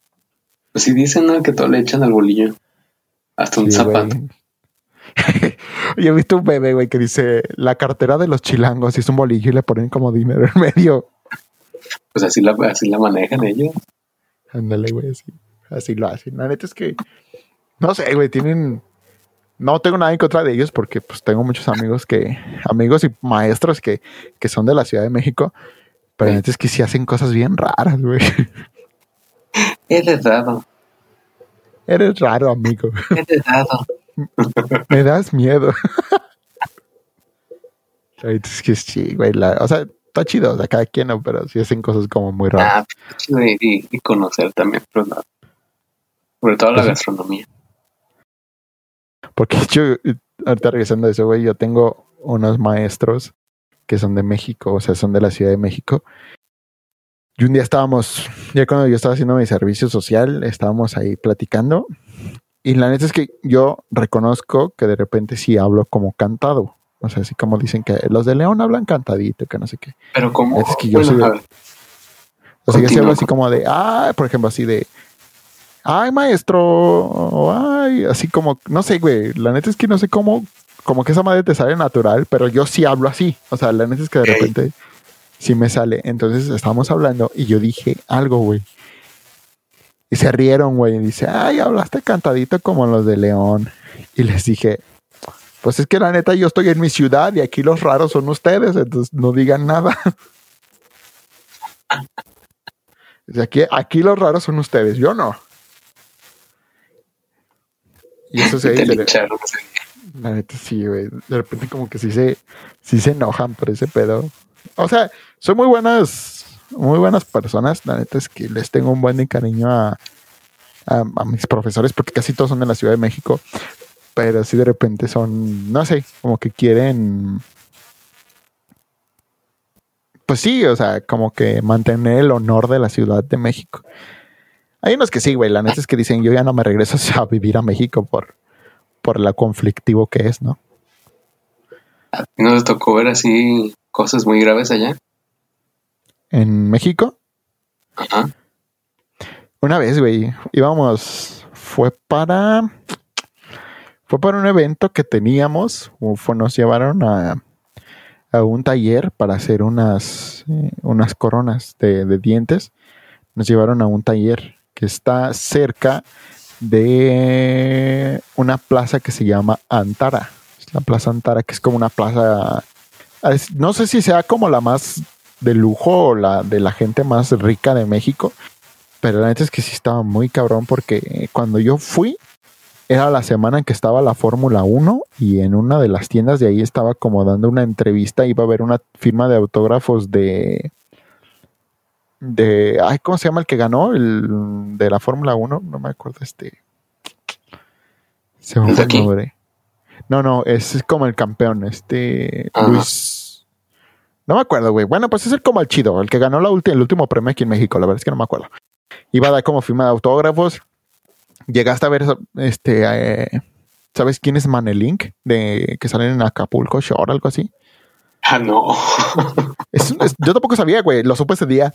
Pues si dicen, ¿no? Que todo le echan al bolillo. Hasta un zapato. Yo he visto un bebé, güey, que dice la cartera de los chilangos y es un bolillo y le ponen como dinero en medio. Pues así la, así la manejan ellos. Ándale, güey, así, así lo hacen. La neta es que, no sé, güey, tienen... No tengo nada en contra de ellos porque pues tengo muchos amigos que, amigos y maestros que, que son de la Ciudad de México, pero neta es que sí hacen cosas bien raras, güey. Eres raro. Eres raro, amigo. Eres raro. Me das miedo. es que sí, güey. o sea, está chido, o sea, cada quien, no, pero sí hacen cosas como muy raras. Ah, y, conocer también, pero no. Sobre todo la pues gastronomía. Porque yo, ahorita regresando a eso, güey, yo tengo unos maestros que son de México, o sea, son de la Ciudad de México. Y un día estábamos, ya cuando yo estaba haciendo mi servicio social, estábamos ahí platicando y la neta es que yo reconozco que de repente sí hablo como cantado. O sea, así como dicen que los de León hablan cantadito, que no sé qué. Pero como... Es que yo soy O sea, yo sí hablo así como de, ay, por ejemplo, así de, ay, maestro, ay, así como, no sé, güey, la neta es que no sé cómo, como que esa madre te sale natural, pero yo sí hablo así. O sea, la neta es que de repente sí me sale. Entonces estábamos hablando y yo dije algo, güey. Y se rieron, güey. Y dice, ay, hablaste cantadito como los de León. Y les dije, pues es que la neta yo estoy en mi ciudad y aquí los raros son ustedes, entonces no digan nada. Aquí, aquí los raros son ustedes, yo no. Y eso se dice. La neta sí, güey. De repente como que sí se, sí se enojan por ese pedo. O sea, son muy buenas, muy buenas personas. La neta es que les tengo un buen cariño a, a, mis profesores porque casi todos son de la Ciudad de México. Pero sí de repente son, no sé, como que quieren pues sí, o sea, como que mantener el honor de la Ciudad de México. Hay unos que sí, güey, la neta es que dicen, yo ya no me regreso a vivir a México por, por lo conflictivo que es, ¿no? ¿No les tocó ver así cosas muy graves allá? ¿En México? Ajá. Una vez, güey, íbamos, fue para, fue para un evento que teníamos, fue, nos llevaron a, a un taller para hacer unas, eh, unas coronas de, dientes. Nos llevaron a un taller que está cerca de una plaza que se llama Antara. La plaza Antara, que es como una plaza, no sé si sea como la más de lujo o la de la gente más rica de México, pero la neta es que sí estaba muy cabrón porque cuando yo fui, era la semana en que estaba la Fórmula 1 y en una de las tiendas de ahí estaba como dando una entrevista, iba a haber una firma de autógrafos de de ay, ¿cómo se llama el que ganó el de la Fórmula 1? No me acuerdo este. Se me fue el nombre. No, no, es como el campeón, este Luis No me acuerdo, güey. Bueno, pues es el como el chido, el que ganó la el último premio aquí en México, la verdad es que no me acuerdo. Iba a dar como firma de autógrafos llegaste a ver este eh, ¿sabes quién es Manelink? De que salen en Acapulco Shore, algo así. Ah, no. yo tampoco sabía, güey. Lo supe ese día.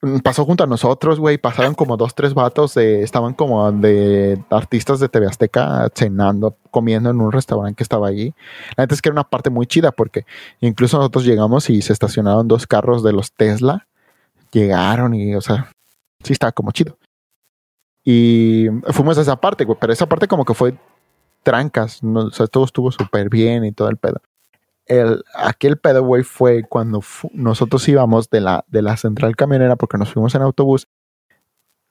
Mm, pasó junto a nosotros, güey. Pasaron como dos, tres vatos. estaban como de artistas de TV Azteca cenando, comiendo en un restaurante que estaba allí. La neta es que era una parte muy chida porque incluso nosotros llegamos y se estacionaron dos carros de los Tesla. Llegaron y, o sea, sí estaba como chido. Y fuimos a esa parte, güey, pero esa parte como que fue trancas, o sea, todo estuvo súper bien y todo el pedo. El, aquel pedo, güey, fue cuando nosotros íbamos de la, de la central camionera, porque nos fuimos en autobús,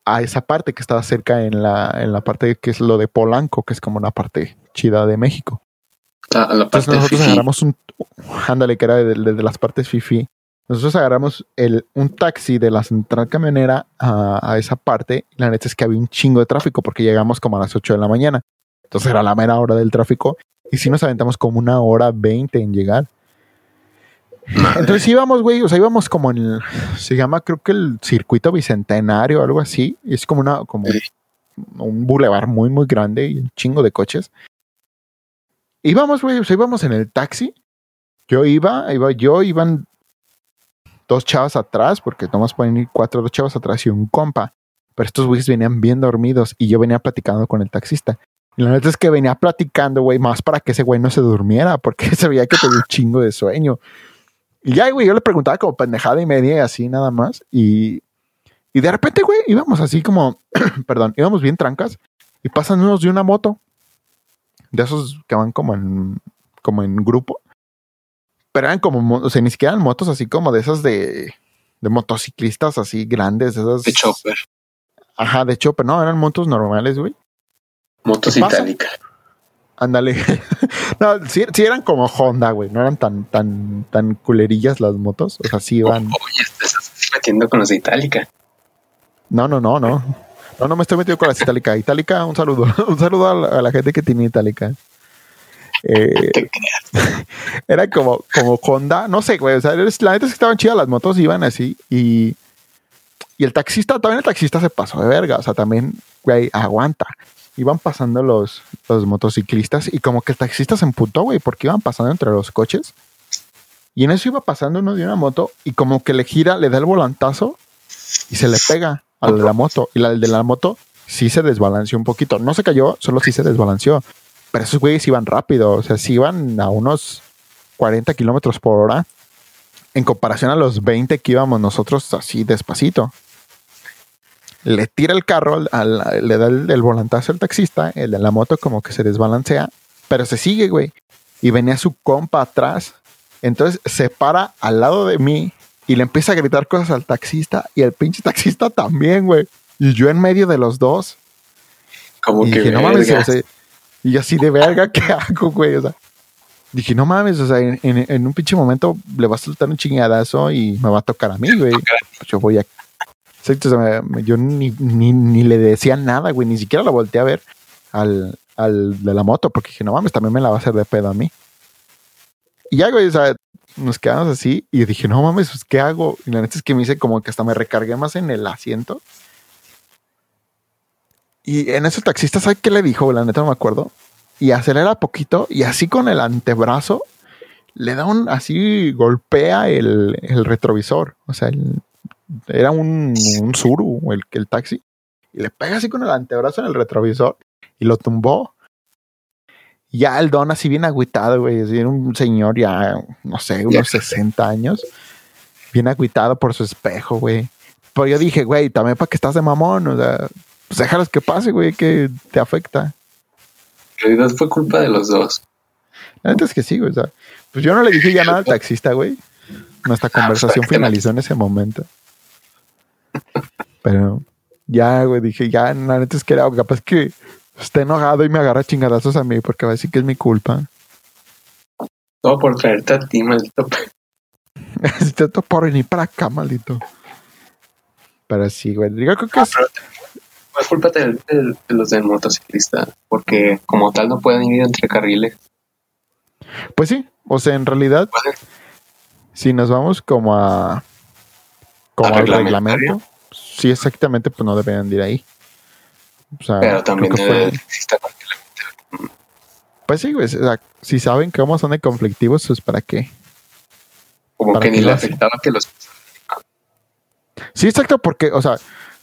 a esa parte que estaba cerca en la, en la parte que es lo de Polanco, que es como una parte chida de México. Ah, la parte Entonces nosotros agarramos un, ándale, que era de, de las partes fifi, nosotros agarramos el, un taxi de la central camionera a, esa parte. La neta es que había un chingo de tráfico porque llegamos como a las 8 de la mañana. Entonces era la mera hora del tráfico. Y si nos aventamos como una hora 20 en llegar. Entonces íbamos, güey, o sea, íbamos como en el, se llama creo que el circuito bicentenario o algo así. Es como una, como un bulevar muy, muy grande y un chingo de coches. Íbamos, güey, o sea, íbamos en el taxi. Yo iba, iba yo, iban dos chavas atrás, porque nomás pueden ir cuatro, dos chavas atrás y un compa. Pero estos güeyes venían bien dormidos y yo venía platicando con el taxista. Y la neta es que venía platicando, güey, más para que ese güey no se durmiera, porque se veía que tenía un chingo de sueño. Y ya, güey, yo le preguntaba como pendejada y media y así nada más. Y, y de repente, güey, íbamos así como, perdón, íbamos bien trancas y pasan unos de una moto. De esos que van como en, como en grupo pero eran como, o sea, ni siquiera eran motos así como de esas de, de motociclistas así grandes, esas. De chopper. Ajá, de chopper, no, eran motos normales, güey. Motos itálicas. Ándale. no, sí, sí, eran como Honda, güey. No eran tan, tan, tan culerillas las motos. O sea, sí iban. oye, estás metiendo con las de Itálica. No, no, no, no. No, no me estoy metiendo con las Itálica. Itálica, un saludo. un saludo a la, a la gente que tiene Itálica. Eh, era como, como Honda, no sé, güey. O sea, la neta es que estaban chidas las motos, iban así. Y, y el taxista, también el taxista se pasó de verga. O sea, también, güey, aguanta. Iban pasando los, los motociclistas y como que el taxista se emputó, güey, porque iban pasando entre los coches. Y en eso iba pasando uno de una moto y como que le gira, le da el volantazo y se le pega al de la moto. Y la de la moto sí se desbalanceó un poquito. No se cayó, solo sí se desbalanceó. Pero esos güeyes iban rápido, o sea, sí iban a unos 40 kilómetros por hora en comparación a los 20 que íbamos nosotros así despacito. Le tira el carro, le da el, volantazo al taxista, el de la moto como que se desbalancea, pero se sigue, güey. Y venía su compa atrás. Entonces se para al lado de mí y le empieza a gritar cosas al taxista y el pinche taxista también, güey. Y yo en medio de los dos. Como que dije, no mames, y así de verga, ¿qué hago, güey? O sea, dije, no mames, o sea, en, un pinche momento le va a soltar un chingadazo y me va a tocar a mí, güey. Yo voy a. yo ni, ni, le decía nada, güey, ni siquiera lo volteé a ver al, al de la moto, porque dije, no mames, también me la va a hacer de pedo a mí. Y ya, güey, o sea, nos quedamos así y dije, no mames, pues, ¿qué hago? Y la neta es que me hice como que hasta me recargué más en el asiento. Y en ese taxista, ¿sabe qué le dijo? La neta no me acuerdo. Y acelera poquito y así con el antebrazo le da un, así golpea el, retrovisor. O sea, era un, un Suru, el, el taxi. Y le pega así con el antebrazo en el retrovisor y lo tumbó. Ya el don así bien agüitado, güey. Era un señor ya, no sé, unos 60 años. Bien agüitado por su espejo, güey. Pero yo dije, güey, también para que estás de mamón. O sea, pues déjalos que pase, güey, que te afecta. En realidad fue culpa de los dos. Antes que sí, güey. O sea, pues yo no le dije ya nada al taxista, güey. Nuestra ah, conversación finalizó en ese momento. Pero ya, güey, dije, ya, la neta es que era capaz que esté enojado y me agarra chingadazos a mí porque va a decir que es mi culpa. Todo por traerte a ti, maldito. Todo por venir para acá, maldito. Pero sí, güey. Digo, creo que es... es culpa de, los del motociclista, porque como tal no pueden ir entre carriles. Pues sí, o sea, en realidad, si nos vamos como a como al reglamento, sí, exactamente, pues no deberían ir ahí. Pero también Pues sí, güey. si saben cómo son de conflictivos, pues para qué. Como que ni le afectaba que los. Sí, exacto, porque, o sea,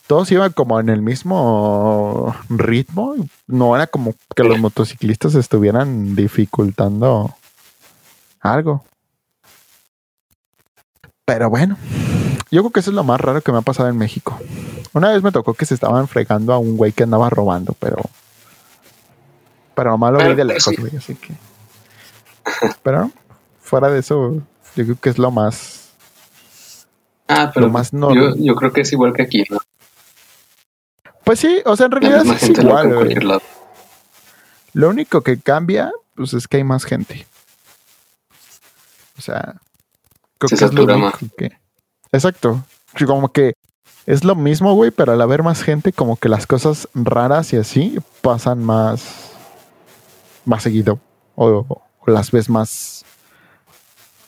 todos iban como en el mismo ritmo. No era como que los motociclistas estuvieran dificultando algo. Pero bueno, yo creo que eso es lo más raro que me ha pasado en México. Una vez me tocó que se estaban fregando a un güey que andaba robando, pero. Pero nomás lo vi de lejos, güey, así que. Pero fuera de eso, yo creo que es lo más. Ah, pero más no, yo, creo que es igual que aquí, ¿no? Pues sí, o sea, en realidad es igual, güey. Lo único que cambia, pues es que hay más gente. O sea, creo que es lo único que. Exacto. Como que es lo mismo, güey, pero al haber más gente, como que las cosas raras y así pasan más, más seguido. O, las ves más,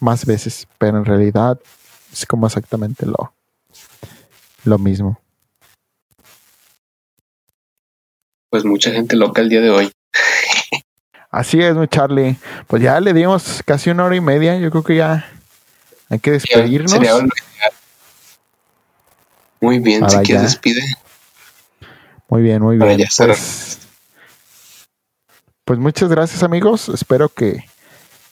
más veces. Pero en realidad es como exactamente lo, lo mismo. Pues mucha gente loca el día de hoy. Así es, mi Charlie. Pues ya le dimos casi una hora y media. Yo creo que ya hay que despedirnos. Muy bien, si quieres despide. Muy bien, muy bien. Pues, pues, muchas gracias amigos. Espero que,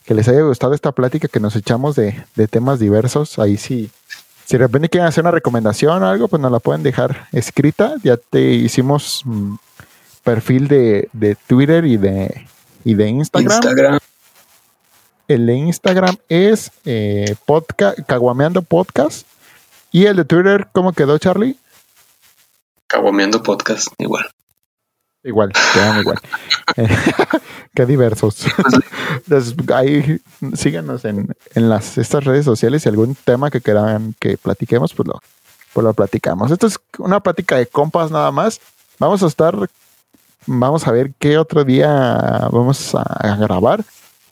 les haya gustado esta plática que nos echamos de, temas diversos. Ahí sí. Si de repente quieren hacer una recomendación o algo, pues nos la pueden dejar escrita. Ya te hicimos mm, perfil de, Twitter y de, y de Instagram. El de Instagram es eh, podcast, Caguameando Podcast. ¿Y el de Twitter cómo quedó, Charlie? Caguameando podcast, igual. Igual, quedan igual. Qué diversos. Entonces, ahí síganos en, las, estas redes sociales. Si algún tema que quieran que platiquemos, pues lo, pues lo platicamos. Esto es una plática de compas nada más. Vamos a estar, vamos a ver qué otro día vamos a grabar.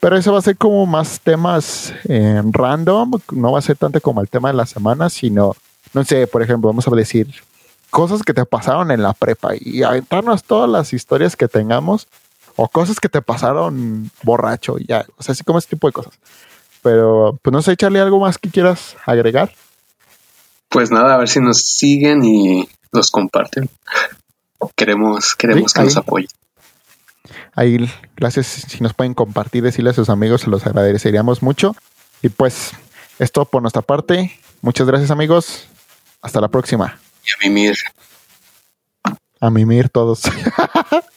Pero eso va a ser como más temas eh, random, no va a ser tanto como el tema de la semana, sino, no sé, por ejemplo, vamos a decir cosas que te pasaron en la prepa y aventarnos todas las historias que tengamos o cosas que te pasaron borracho, ya, o sea, así como ese tipo de cosas. Pero, pues no sé, echarle algo más que quieras agregar. Pues nada, a ver si nos siguen y los comparten. Queremos, queremos Sí, que nos apoyen. Ahí, gracias. Si nos pueden compartir, decirle a sus amigos, se los agradeceríamos mucho. Y pues, es todo por nuestra parte. Muchas gracias, amigos. Hasta la próxima. Y a mimir. A mimir todos.